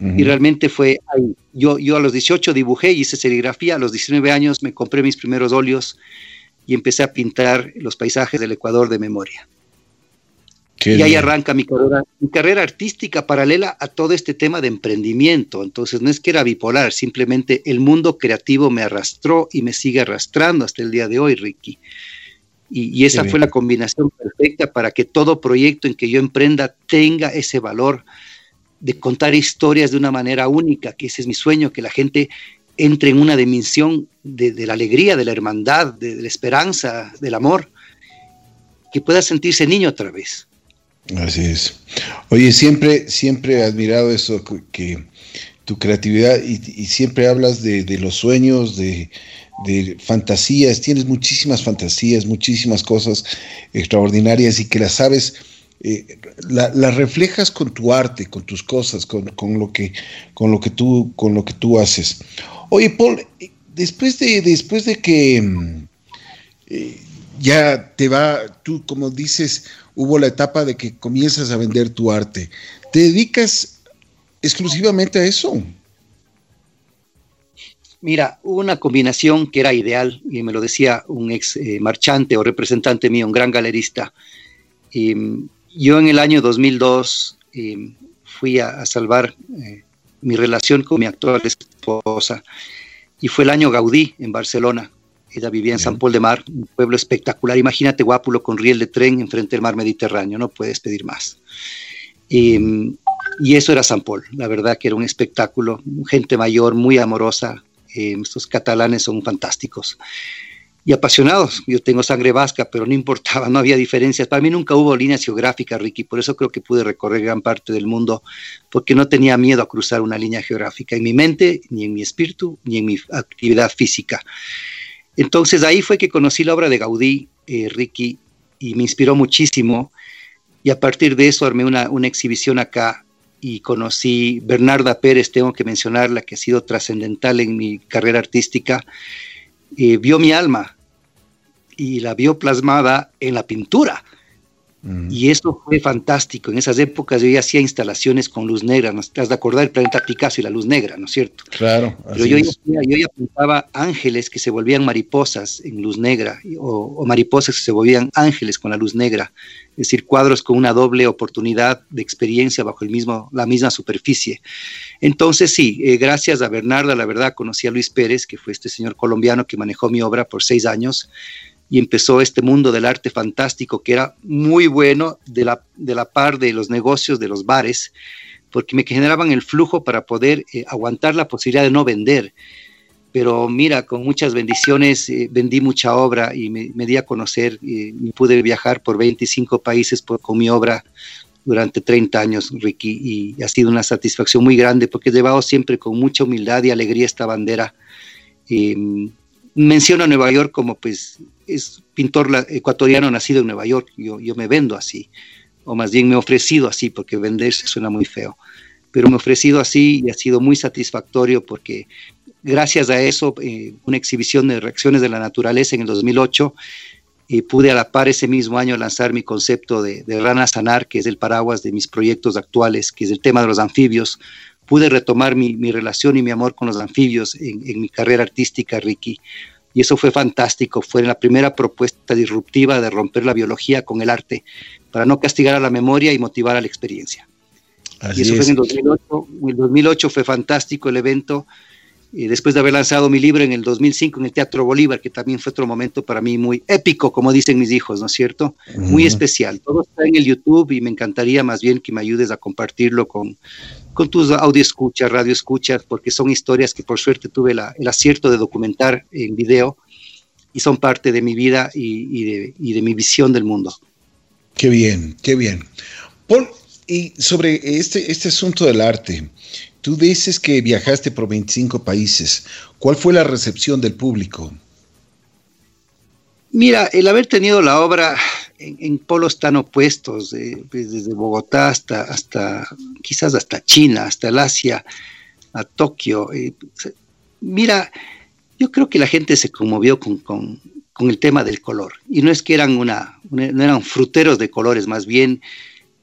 Y realmente fue ahí. Yo, yo a los 18 dibujé, hice serigrafía, a los 19 años me compré mis primeros óleos y empecé a pintar los paisajes del Ecuador de memoria. y ahí arranca mi carrera, mi carrera artística paralela a todo este tema de emprendimiento. Entonces no es que era bipolar, simplemente el mundo creativo me arrastró y me sigue arrastrando hasta el día de hoy, Ricky. Y, esa fue la combinación perfecta para que todo proyecto en que yo emprenda tenga ese valor de contar historias de una manera única, que ese es mi sueño, que la gente entre en una dimensión de, la alegría, de la hermandad, de, la esperanza, del amor, que pueda sentirse niño otra vez. Así es. Oye, siempre, siempre he admirado eso que tu creatividad y, siempre hablas de, los sueños, de, fantasías, tienes muchísimas fantasías, muchísimas cosas extraordinarias y que las sabes, eh, las reflejas con tu arte, con tus cosas, con, lo que, con, lo que tú, con lo que tú haces. Oye, Paul, después de, después de que mm, eh, ya te va, tú como dices, hubo la etapa de que comienzas a vender tu arte. ¿Te dedicas exclusivamente a eso? Mira, hubo una combinación que era ideal, y me lo decía un ex eh, marchante o representante mío, un gran galerista. yo en el año 2002 em, fui a, salvar eh, mi relación con mi actual esposa, y fue el año Gaudí en Barcelona. Ella vivía en San Paul de Mar, un pueblo espectacular. Imagínate Guápulo con riel de tren enfrente del mar Mediterráneo, no puedes pedir más. Em, y eso era San Paul, la verdad que era un espectáculo, gente mayor, muy amorosa, eh, estos catalanes son fantásticos y apasionados. Yo tengo sangre vasca, pero no importaba, no había diferencias. Para mí nunca hubo líneas geográficas, Ricky, por eso creo que pude recorrer gran parte del mundo, porque no tenía miedo a cruzar una línea geográfica en mi mente, ni en mi espíritu, ni en mi actividad física. Entonces ahí fue que conocí la obra de Gaudí, eh, Ricky, y me inspiró muchísimo. Y a partir de eso armé una, una exhibición acá y conocí Bernarda Pérez, tengo que mencionarla, que ha sido trascendental en mi carrera artística, eh, vio mi alma y la vio plasmada en la pintura. Mm. Y eso fue fantástico. En esas épocas yo ya hacía instalaciones con luz negra. ¿no? Te has de acordar el planeta Picasso y la luz negra, ¿no es cierto? Claro. Pero yo ya, yo ya, pintaba ángeles que se volvían mariposas en luz negra o, mariposas que se volvían ángeles con la luz negra. Es decir, cuadros con una doble oportunidad de experiencia bajo el mismo, la misma superficie. Entonces, sí, eh, gracias a Bernarda, la verdad, conocí a Luis Pérez, que fue este señor colombiano que manejó mi obra por seis años y empezó este mundo del arte fantástico que era muy bueno de la, de la par de los negocios de los bares, porque me generaban el flujo para poder eh, aguantar la posibilidad de no vender. Pero mira, con muchas bendiciones eh, vendí mucha obra y me, di a conocer y, pude viajar por 25 países con mi obra durante 30 años, Ricky, y ha sido una satisfacción muy grande porque he llevado siempre con mucha humildad y alegría esta bandera. Em, menciono a Nueva York como pues es pintor ecuatoriano nacido en Nueva York, yo, yo me vendo así, o más bien me he ofrecido así, porque venderse suena muy feo, pero me he ofrecido así y ha sido muy satisfactorio porque gracias a eso, eh, una exhibición de reacciones de la naturaleza en el 2008, y pude a ese mismo año lanzar mi concepto de, Rana Sanar, que es el paraguas de mis proyectos actuales, que es el tema de los anfibios. Pude retomar mi, relación y mi amor con los anfibios en mi carrera artística, Ricky y eso fue fantástico. Fue la primera propuesta disruptiva de romper la biología con el arte para no castigar a la memoria y motivar a la experiencia. y eso fue en el 2008. En el 2008 fue fantástico el evento. Y después de haber lanzado mi libro en el 2005 en el Teatro Bolívar, que también fue otro momento para mí muy épico, como dicen mis hijos, ¿no es cierto? Muy especial. Todo está en el YouTube y me encantaría más bien que me ayudes a compartirlo con, con tus audio escuchas, radio porque son historias que por suerte tuve el acierto de documentar en video y son parte de mi vida y, de, mi visión del mundo. Qué bien, qué bien. Paul, y sobre este, este asunto del arte, tú dices que viajaste por 25 países. ¿Cuál fue la recepción del público? Mira, el haber tenido la obra en, polos tan opuestos, pues, desde Bogotá hasta, hasta, quizás hasta China, hasta el Asia, a Tokio. Eh, mira, yo creo que la gente se conmovió con, con, el tema del color. Y no es que eran una, no eran fruteros de colores, más bien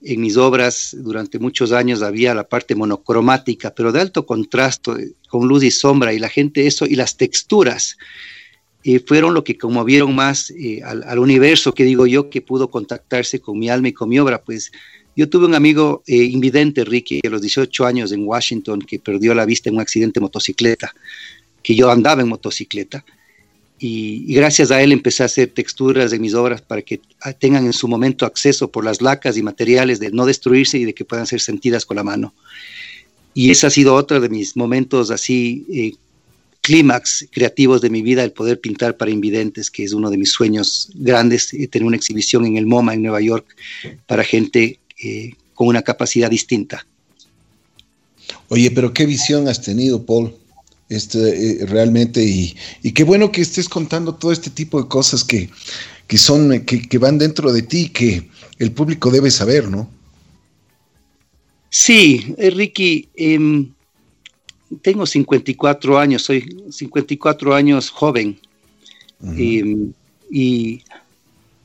en mis obras durante muchos años había la parte monocromática, pero de alto contraste, con luz y sombra, y la gente eso, y las texturas fueron lo que conmovieron más eh, al, universo, que digo yo, que pudo contactarse con mi alma y con mi obra. Pues yo tuve un amigo eh, invidente, Ricky, a los 18 años en Washington, que perdió la vista en un accidente de motocicleta, que yo andaba en motocicleta. Y, gracias a él empecé a hacer texturas de mis obras para que ah, tengan en su momento acceso por las lacas y materiales de no destruirse y de que puedan ser sentidas con la mano. Y ese ha sido otro de mis momentos así eh, clímax creativos de mi vida el poder pintar para invidentes, que es uno de mis sueños grandes, eh, tener una exhibición en el MoMA en Nueva York para gente eh, con una capacidad distinta. Oye, pero qué visión has tenido, Paul, este, eh, realmente, y, y, qué bueno que estés contando todo este tipo de cosas que, que son, que, que van dentro de ti, que el público debe saber, ¿no? Sí, eh, Ricky, eh, tengo 54 años, soy 54 años joven. Uh -huh. y,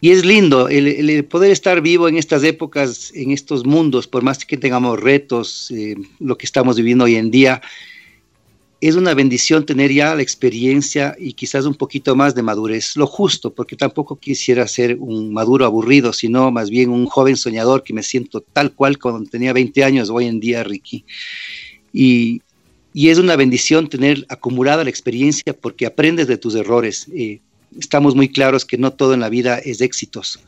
y, es lindo el, el, poder estar vivo en estas épocas, en estos mundos, por más que tengamos retos, eh, lo que estamos viviendo hoy en día. Es una bendición tener ya la experiencia y quizás un poquito más de madurez, lo justo, porque tampoco quisiera ser un maduro aburrido, sino más bien un joven soñador que me siento tal cual cuando tenía 20 años hoy en día, Ricky. Y, y es una bendición tener acumulada la experiencia porque aprendes de tus errores. Eh, estamos muy claros que no todo en la vida es éxitos.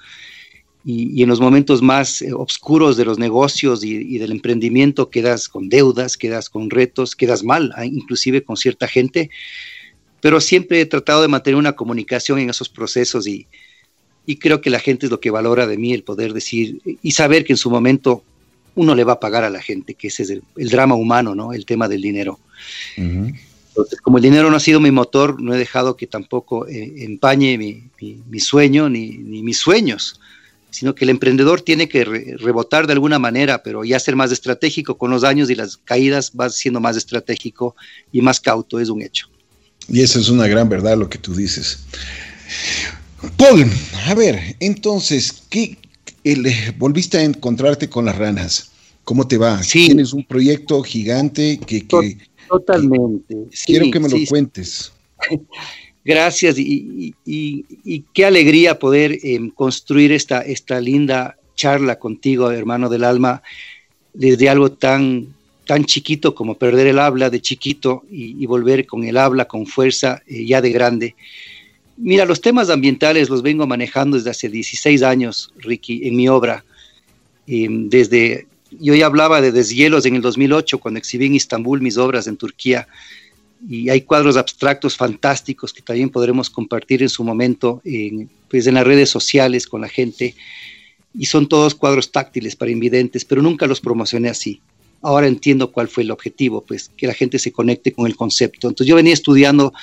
Y, en los momentos más eh, oscuros de los negocios y, del emprendimiento quedas con deudas, quedas con retos, quedas mal, ¿eh? inclusive con cierta gente. Pero siempre he tratado de mantener una comunicación en esos procesos y creo que la gente es lo que valora de mí, el poder decir y saber que en su momento uno le va a pagar a la gente, que ese es el, el drama humano, ¿no? El tema del dinero. Uh -huh. Entonces, como el dinero no ha sido mi motor, no he dejado que tampoco eh, empañe mi, mi, mi sueño ni, ni, mis sueños, sino que el emprendedor tiene que re, rebotar de alguna manera, pero ya ser más estratégico con los años y las caídas, va siendo más estratégico y más cauto, es un hecho. Y eso es una gran verdad lo que tú dices. Paul, a ver, entonces, ¿qué, el, volviste a encontrarte con las ranas. ¿Cómo te va? Sí. Tienes un proyecto gigante que... que Totalmente. Que sí, quiero que me sí, lo cuentes. Gracias y, y, y, qué alegría poder eh, construir esta, esta linda charla contigo, hermano del alma, desde algo tan, tan chiquito como perder el habla de chiquito y, y volver con el habla con fuerza eh, ya de grande. Mira, los temas ambientales los vengo manejando desde hace 16 años, Ricky, en mi obra. Eh, desde, yo ya hablaba de deshielos en el 2008, cuando exhibí en Estambul mis obras en Turquía, y hay cuadros abstractos fantásticos que también podremos compartir en su momento en, pues en las redes sociales con la gente, y son todos cuadros táctiles para invidentes, pero nunca los promocioné así. Ahora entiendo cuál fue el objetivo, pues que la gente se conecte con el concepto. Entonces yo venía estudiando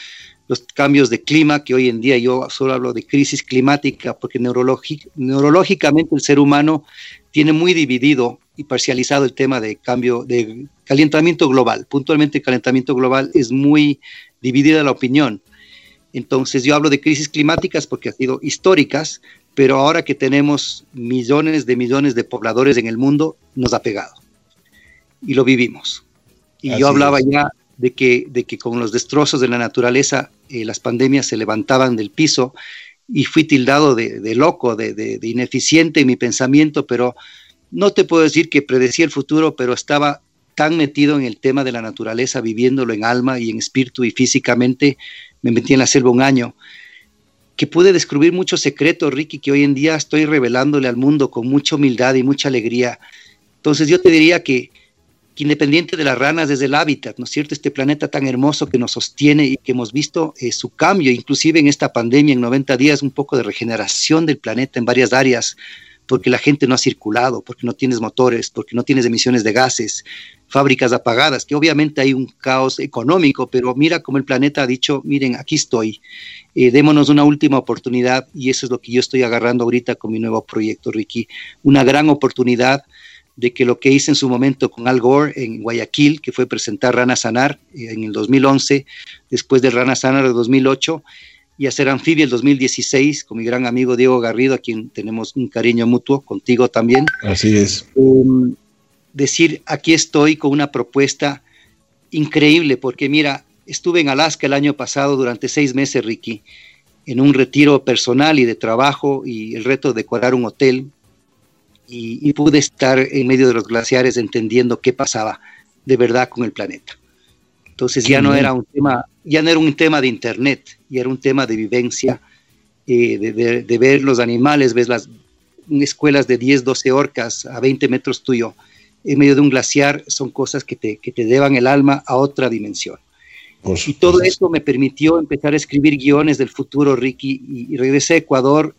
los cambios de clima, que hoy en día yo solo hablo de crisis climática, porque neurológicamente el ser humano tiene muy dividido y parcializado el tema de cambio, de calentamiento global. Puntualmente, el calentamiento global es muy dividida la opinión. Entonces, yo hablo de crisis climáticas porque han sido históricas, pero ahora que tenemos millones de millones de pobladores en el mundo, nos ha pegado. Y lo vivimos. Y Así yo hablaba es. ya de que, de que con los destrozos de la naturaleza eh, las pandemias se levantaban del piso y fui tildado de, de loco, de, de, de, ineficiente en mi pensamiento, pero no te puedo decir que predecía el futuro, pero estaba tan metido en el tema de la naturaleza, viviéndolo en alma y en espíritu y físicamente, me metí en la selva un año, que pude descubrir muchos secretos, Ricky, que hoy en día estoy revelándole al mundo con mucha humildad y mucha alegría. Entonces yo te diría que independiente de las ranas es el hábitat, ¿no es cierto? Este planeta tan hermoso que nos sostiene y que hemos visto eh, su cambio, inclusive en esta pandemia, en 90 días, un poco de regeneración del planeta en varias áreas, porque la gente no ha circulado, porque no tienes motores, porque no tienes emisiones de gases, fábricas apagadas, que obviamente hay un caos económico, pero mira cómo el planeta ha dicho, miren, aquí estoy, eh, démonos una última oportunidad y eso es lo que yo estoy agarrando ahorita con mi nuevo proyecto, Ricky, una gran oportunidad de que lo que hice en su momento con Al Gore en Guayaquil, que fue presentar Rana Sanar en el 2011, después de Rana Sanar de 2008, y hacer Anfibia el 2016 con mi gran amigo Diego Garrido, a quien tenemos un cariño mutuo, contigo también. Así es. Um, decir, aquí estoy con una propuesta increíble, porque mira, estuve en Alaska el año pasado durante seis meses, Ricky, en un retiro personal y de trabajo y el reto de decorar un hotel y, y, pude estar en medio de los glaciares entendiendo qué pasaba de verdad con el planeta. Entonces ya no era un tema, ya no era un tema de internet, ya era un tema de vivencia, eh, de, de, de, ver los animales, ves las escuelas de 10, 12 orcas a 20 metros tuyo, en medio de un glaciar, son cosas que te, que te llevan el alma a otra dimensión. Pues, y todo pues, eso me permitió empezar a escribir guiones del futuro, Ricky, y, y regresé a Ecuador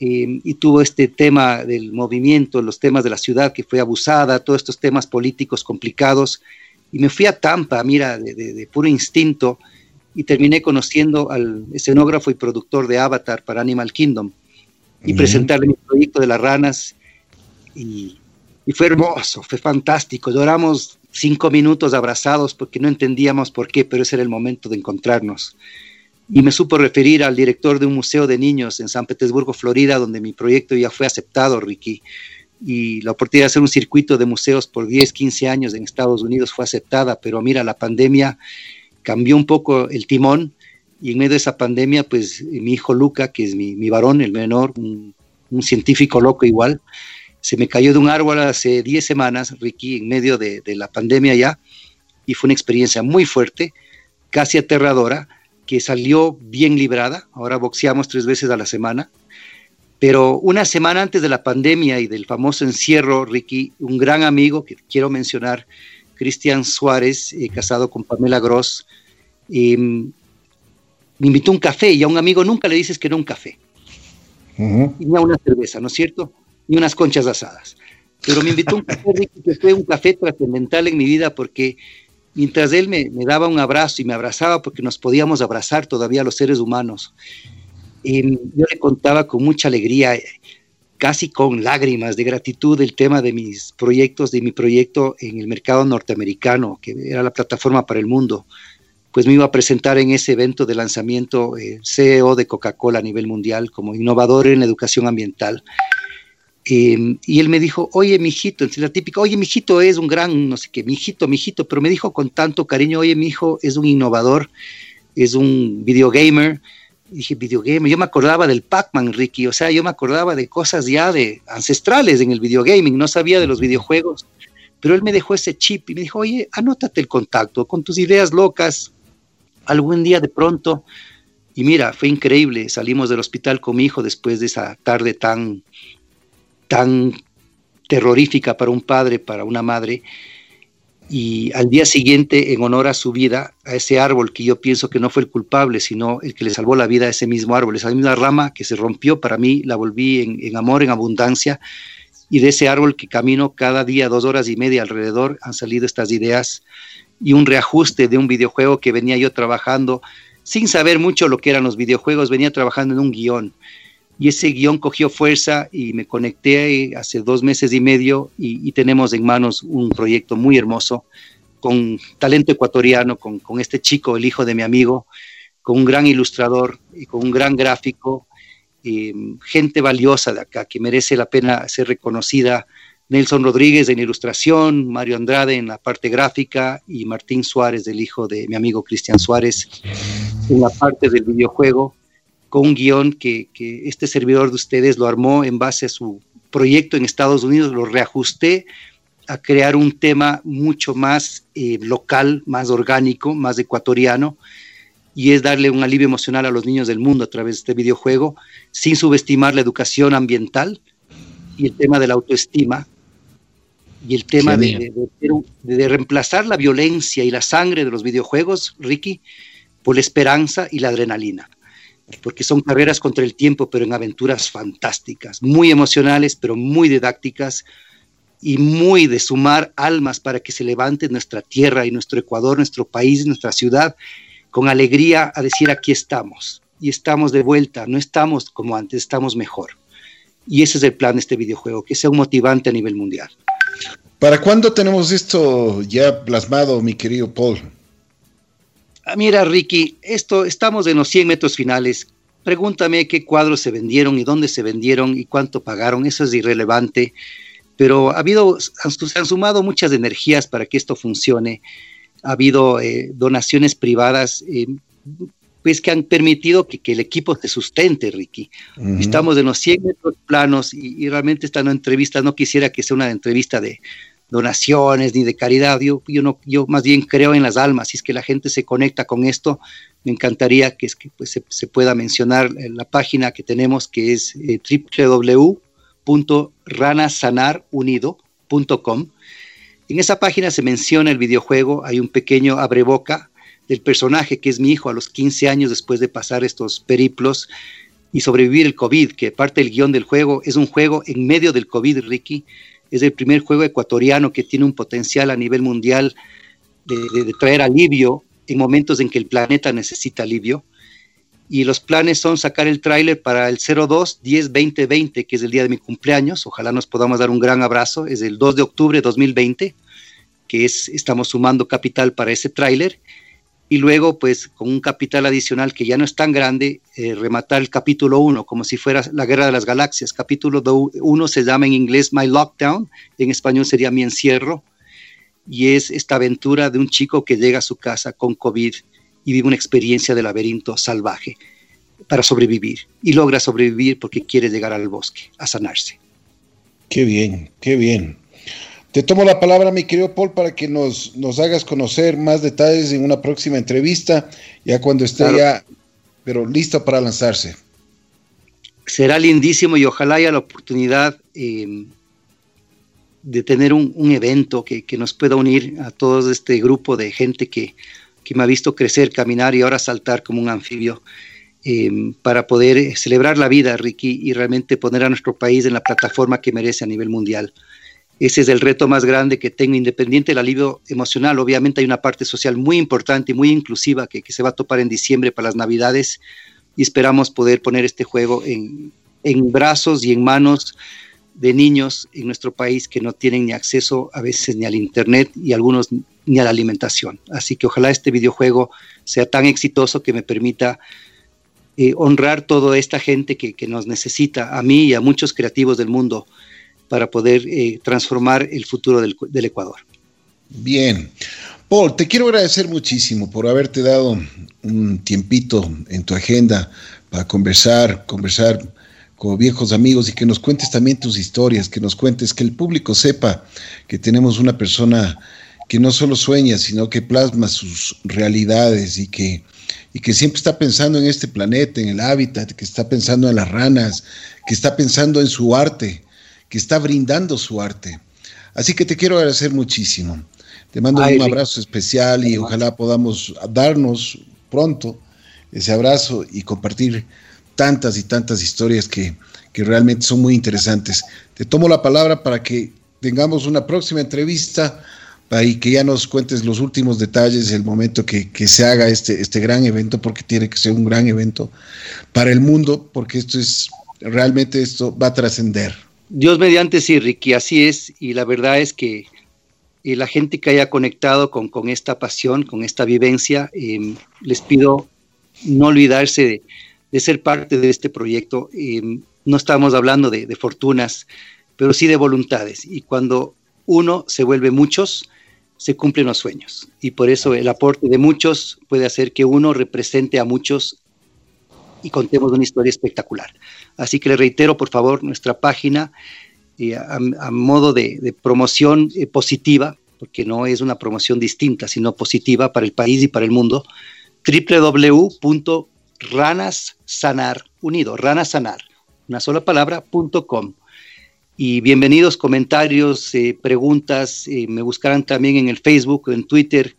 eh, y tuvo este tema del movimiento, los temas de la ciudad que fue abusada, todos estos temas políticos complicados, Y me fui a Tampa, mira, de, puro instinto, y terminé conociendo al escenógrafo y productor de Avatar para Animal Kingdom y presentarle mi proyecto de las ranas. Y, y, fue hermoso, fue fantástico. Lloramos cinco minutos abrazados porque no entendíamos por qué, pero ese era el momento de encontrarnos. Y me supo referir al director de un museo de niños en San Petersburgo, Florida, donde mi proyecto ya fue aceptado, Ricky. Y la oportunidad de hacer un circuito de museos por 10, 15 años en Estados Unidos fue aceptada, pero mira, la pandemia cambió un poco el timón y en medio de esa pandemia, pues mi hijo Luca, que es mi, varón, el menor, un, científico loco igual, se me cayó de un árbol hace 10 semanas, Ricky, en medio de, de la pandemia ya, y fue una experiencia muy fuerte, casi aterradora, que salió bien librada. Ahora boxeamos tres veces a la semana pero una semana antes de la pandemia y del famoso encierro, Ricky, un gran amigo que quiero mencionar, Cristian Suárez, eh, casado con Pamela Gross, em, me invitó a un café y a un amigo nunca le dices que no un café. Ni a una cerveza, ¿no es cierto? Ni unas conchas asadas. Pero me invitó a un café, Ricky, que fue un café trascendental en mi vida porque mientras él me, daba un abrazo y me abrazaba porque nos podíamos abrazar todavía los seres humanos, yo le contaba con mucha alegría, casi con lágrimas de gratitud, el tema de mis proyectos, de mi proyecto en el mercado norteamericano, que era la plataforma para el mundo. Pues me iba a presentar en ese evento de lanzamiento eh, CEO de Coca-Cola a nivel mundial como innovador en la educación ambiental. Em, y él me dijo, oye, mijito, es la típica, oye, mijito es un gran, no sé qué, mijito, mijito, pero me dijo con tanto cariño, oye, mi hijo es un innovador, es un videogamer, dije, videogame, yo me acordaba del Pac-Man, Ricky, o sea, yo me acordaba de cosas ya de ancestrales en el videogaming, no sabía de los videojuegos, pero él me dejó ese chip y me dijo, oye, anótate el contacto con tus ideas locas, algún día de pronto, y mira, fue increíble, salimos del hospital con mi hijo después de esa tarde tan, tan terrorífica para un padre, para una madre, y al día siguiente, en honor a su vida, a ese árbol que yo pienso que no fue el culpable, sino el que le salvó la vida a ese mismo árbol, esa misma rama que se rompió, para mí la volví en, amor, en abundancia, y de ese árbol que camino cada día dos horas y media alrededor han salido estas ideas y un reajuste de un videojuego que venía yo trabajando sin saber mucho lo que eran los videojuegos, venía trabajando en un guion y ese guion cogió fuerza y me conecté hace dos meses y medio y, tenemos en manos un proyecto muy hermoso con talento ecuatoriano, con, este chico, el hijo de mi amigo, con un gran ilustrador y con un gran gráfico, gente valiosa de acá que merece la pena ser reconocida. Nelson Rodríguez en ilustración, Mario Andrade en la parte gráfica y Martín Suárez, el hijo de mi amigo Cristian Suárez, en la parte del videojuego con un guion que, este servidor de ustedes lo armó en base a su proyecto en Estados Unidos, lo reajusté a crear un tema mucho más eh, local, más orgánico, más ecuatoriano, y es darle un alivio emocional a los niños del mundo a través de este videojuego, sin subestimar la educación ambiental y el tema de la autoestima, y el tema de, de, reemplazar la violencia y la sangre de los videojuegos, Ricky, por la esperanza y la adrenalina porque son carreras contra el tiempo, pero en aventuras fantásticas, muy emocionales, pero muy didácticas y muy de sumar almas para que se levante nuestra tierra y nuestro Ecuador, nuestro país, nuestra ciudad, con alegría a decir aquí estamos y estamos de vuelta, no estamos como antes, estamos mejor. Y ese es el plan de este videojuego, que sea un motivante a nivel mundial. ¿Para cuándo tenemos esto ya plasmado, mi querido Paul? Ah, mira, Ricky, esto, estamos en los 100 metros finales. Pregúntame qué cuadros se vendieron y dónde se vendieron y cuánto pagaron. Eso es irrelevante. Pero ha habido, se han sumado muchas energías para que esto funcione. Ha habido eh, donaciones privadas, eh, pues que han permitido que, el equipo se sustente, Ricky. Estamos en los 100 metros planos y, y realmente esta no entrevista, no quisiera que sea una entrevista de, donaciones ni de caridad. Yo, yo, no, yo más bien creo en las almas. Si es que la gente se conecta con esto, me encantaría que, es que pues, se, pueda mencionar la página que tenemos, que es eh, www.ranasanarunido.com. En esa página se menciona el videojuego, hay un pequeño abreboca del personaje que es mi hijo a los 15 años después de pasar estos periplos y sobrevivir el COVID, que parte del guion del juego es un juego en medio del COVID, Ricky, es el primer juego ecuatoriano que tiene un potencial a nivel mundial de, traer alivio en momentos en que el planeta necesita alivio. Y los planes son sacar el tráiler para el 02 10 20 20, que es el día de mi cumpleaños. Ojalá nos podamos dar un gran abrazo. Es el 2 de octubre de 2020, que es, estamos sumando capital para ese tráiler y luego pues con un capital adicional que ya no es tan grande, eh, rematar el capítulo 1 como si fuera la guerra de las galaxias. Capítulo 1 se llama en inglés My Lockdown, en español sería Mi Encierro, y es esta aventura de un chico que llega a su casa con COVID y vive una experiencia de laberinto salvaje para sobrevivir y logra sobrevivir porque quiere llegar al bosque a sanarse. Qué bien, qué bien. Te tomo la palabra, mi querido Paul, para que nos, nos hagas conocer más detalles en una próxima entrevista, ya cuando esté ya, pero listo para lanzarse. Será lindísimo y ojalá haya la oportunidad em, de tener un, evento que, nos pueda unir a todo este grupo de gente que, me ha visto crecer, caminar y ahora saltar como un anfibio. Em, para poder celebrar la vida, Ricky, y realmente poner a nuestro país en la plataforma que merece a nivel mundial. Ese es el reto más grande que tengo, independiente del alivio emocional. Obviamente hay una parte social muy importante y muy inclusiva que, se va a topar en diciembre para las Navidades y esperamos poder poner este juego en, brazos y en manos de niños en nuestro país que no tienen ni acceso a veces ni al Internet y algunos ni a la alimentación. Así que ojalá este videojuego sea tan exitoso que me permita eh, honrar toda esta gente que, que, nos necesita, a mí y a muchos creativos del mundo para poder eh, transformar el futuro del, Ecuador. Bien. Paul, te quiero agradecer muchísimo por haberte dado un tiempito en tu agenda para conversar, conversar con viejos amigos y que nos cuentes también tus historias, que nos cuentes, que el público sepa que tenemos una persona que no solo sueña, sino que plasma sus realidades y que, y que siempre está pensando en este planeta, en el hábitat, que está pensando en las ranas, que está pensando en su arte, que está brindando su arte. Así que te quiero agradecer muchísimo. Te mando un abrazo especial y ojalá podamos darnos pronto ese abrazo y compartir tantas y tantas historias que, realmente son muy interesantes. Te tomo la palabra para que tengamos una próxima entrevista y que ya nos cuentes los últimos detalles, el momento que, que, se haga este, este gran evento, porque tiene que ser un gran evento para el mundo, porque esto es, realmente esto va a trascender. Dios mediante sí, Ricky, así es. Y la verdad es que eh, la gente que haya conectado con, esta pasión, con esta vivencia, em, les pido no olvidarse de, ser parte de este proyecto. Em, no estamos hablando de, de, fortunas, pero sí de voluntades. Y cuando uno se vuelve muchos, se cumplen los sueños. Y por eso el aporte de muchos puede hacer que uno represente a muchos y contemos una historia espectacular. Así que le reitero, por favor, nuestra página eh, a, modo de, promoción eh, positiva, porque no es una promoción distinta, sino positiva para el país y para el mundo, www.ranassanar, unido, ranasanar, una sola palabra, .com. Y bienvenidos comentarios, eh, preguntas, me buscarán también en el Facebook, en Twitter,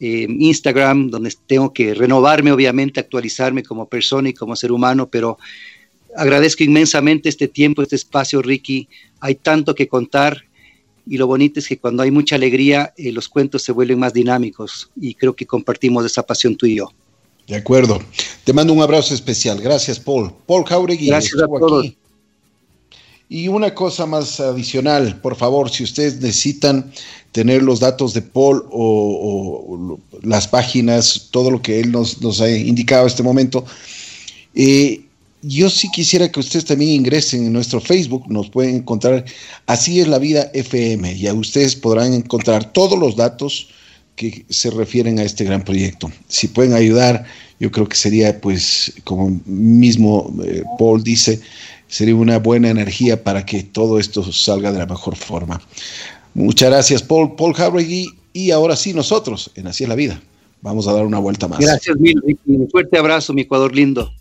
Instagram, donde tengo que renovarme, obviamente, actualizarme como persona y como ser humano, pero agradezco inmensamente este tiempo, este espacio, Ricky. Hay tanto que contar y lo bonito es que cuando hay mucha alegría, eh, los cuentos se vuelven más dinámicos y creo que compartimos esa pasión tú y yo. De acuerdo. Te mando un abrazo especial. Gracias, Paul. Paul Jauregui. Gracias a todos. Y una cosa más adicional, por favor, si ustedes necesitan tener los datos de Paul o, las páginas, todo lo que él nos, nos ha indicado en este momento, eh, yo sí quisiera que ustedes también ingresen en nuestro Facebook, nos pueden encontrar Así es la vida FM, y a ustedes podrán encontrar todos los datos que se refieren a este gran proyecto. Si pueden ayudar, yo creo que sería, pues, como mismo eh, Paul dice, sería una buena energía para que todo esto salga de la mejor forma. Muchas gracias, Paul, Paul Jauregui, y ahora sí nosotros, en Así es la vida. Vamos a dar una vuelta más. Gracias, mil, Un fuerte abrazo, mi Ecuador lindo.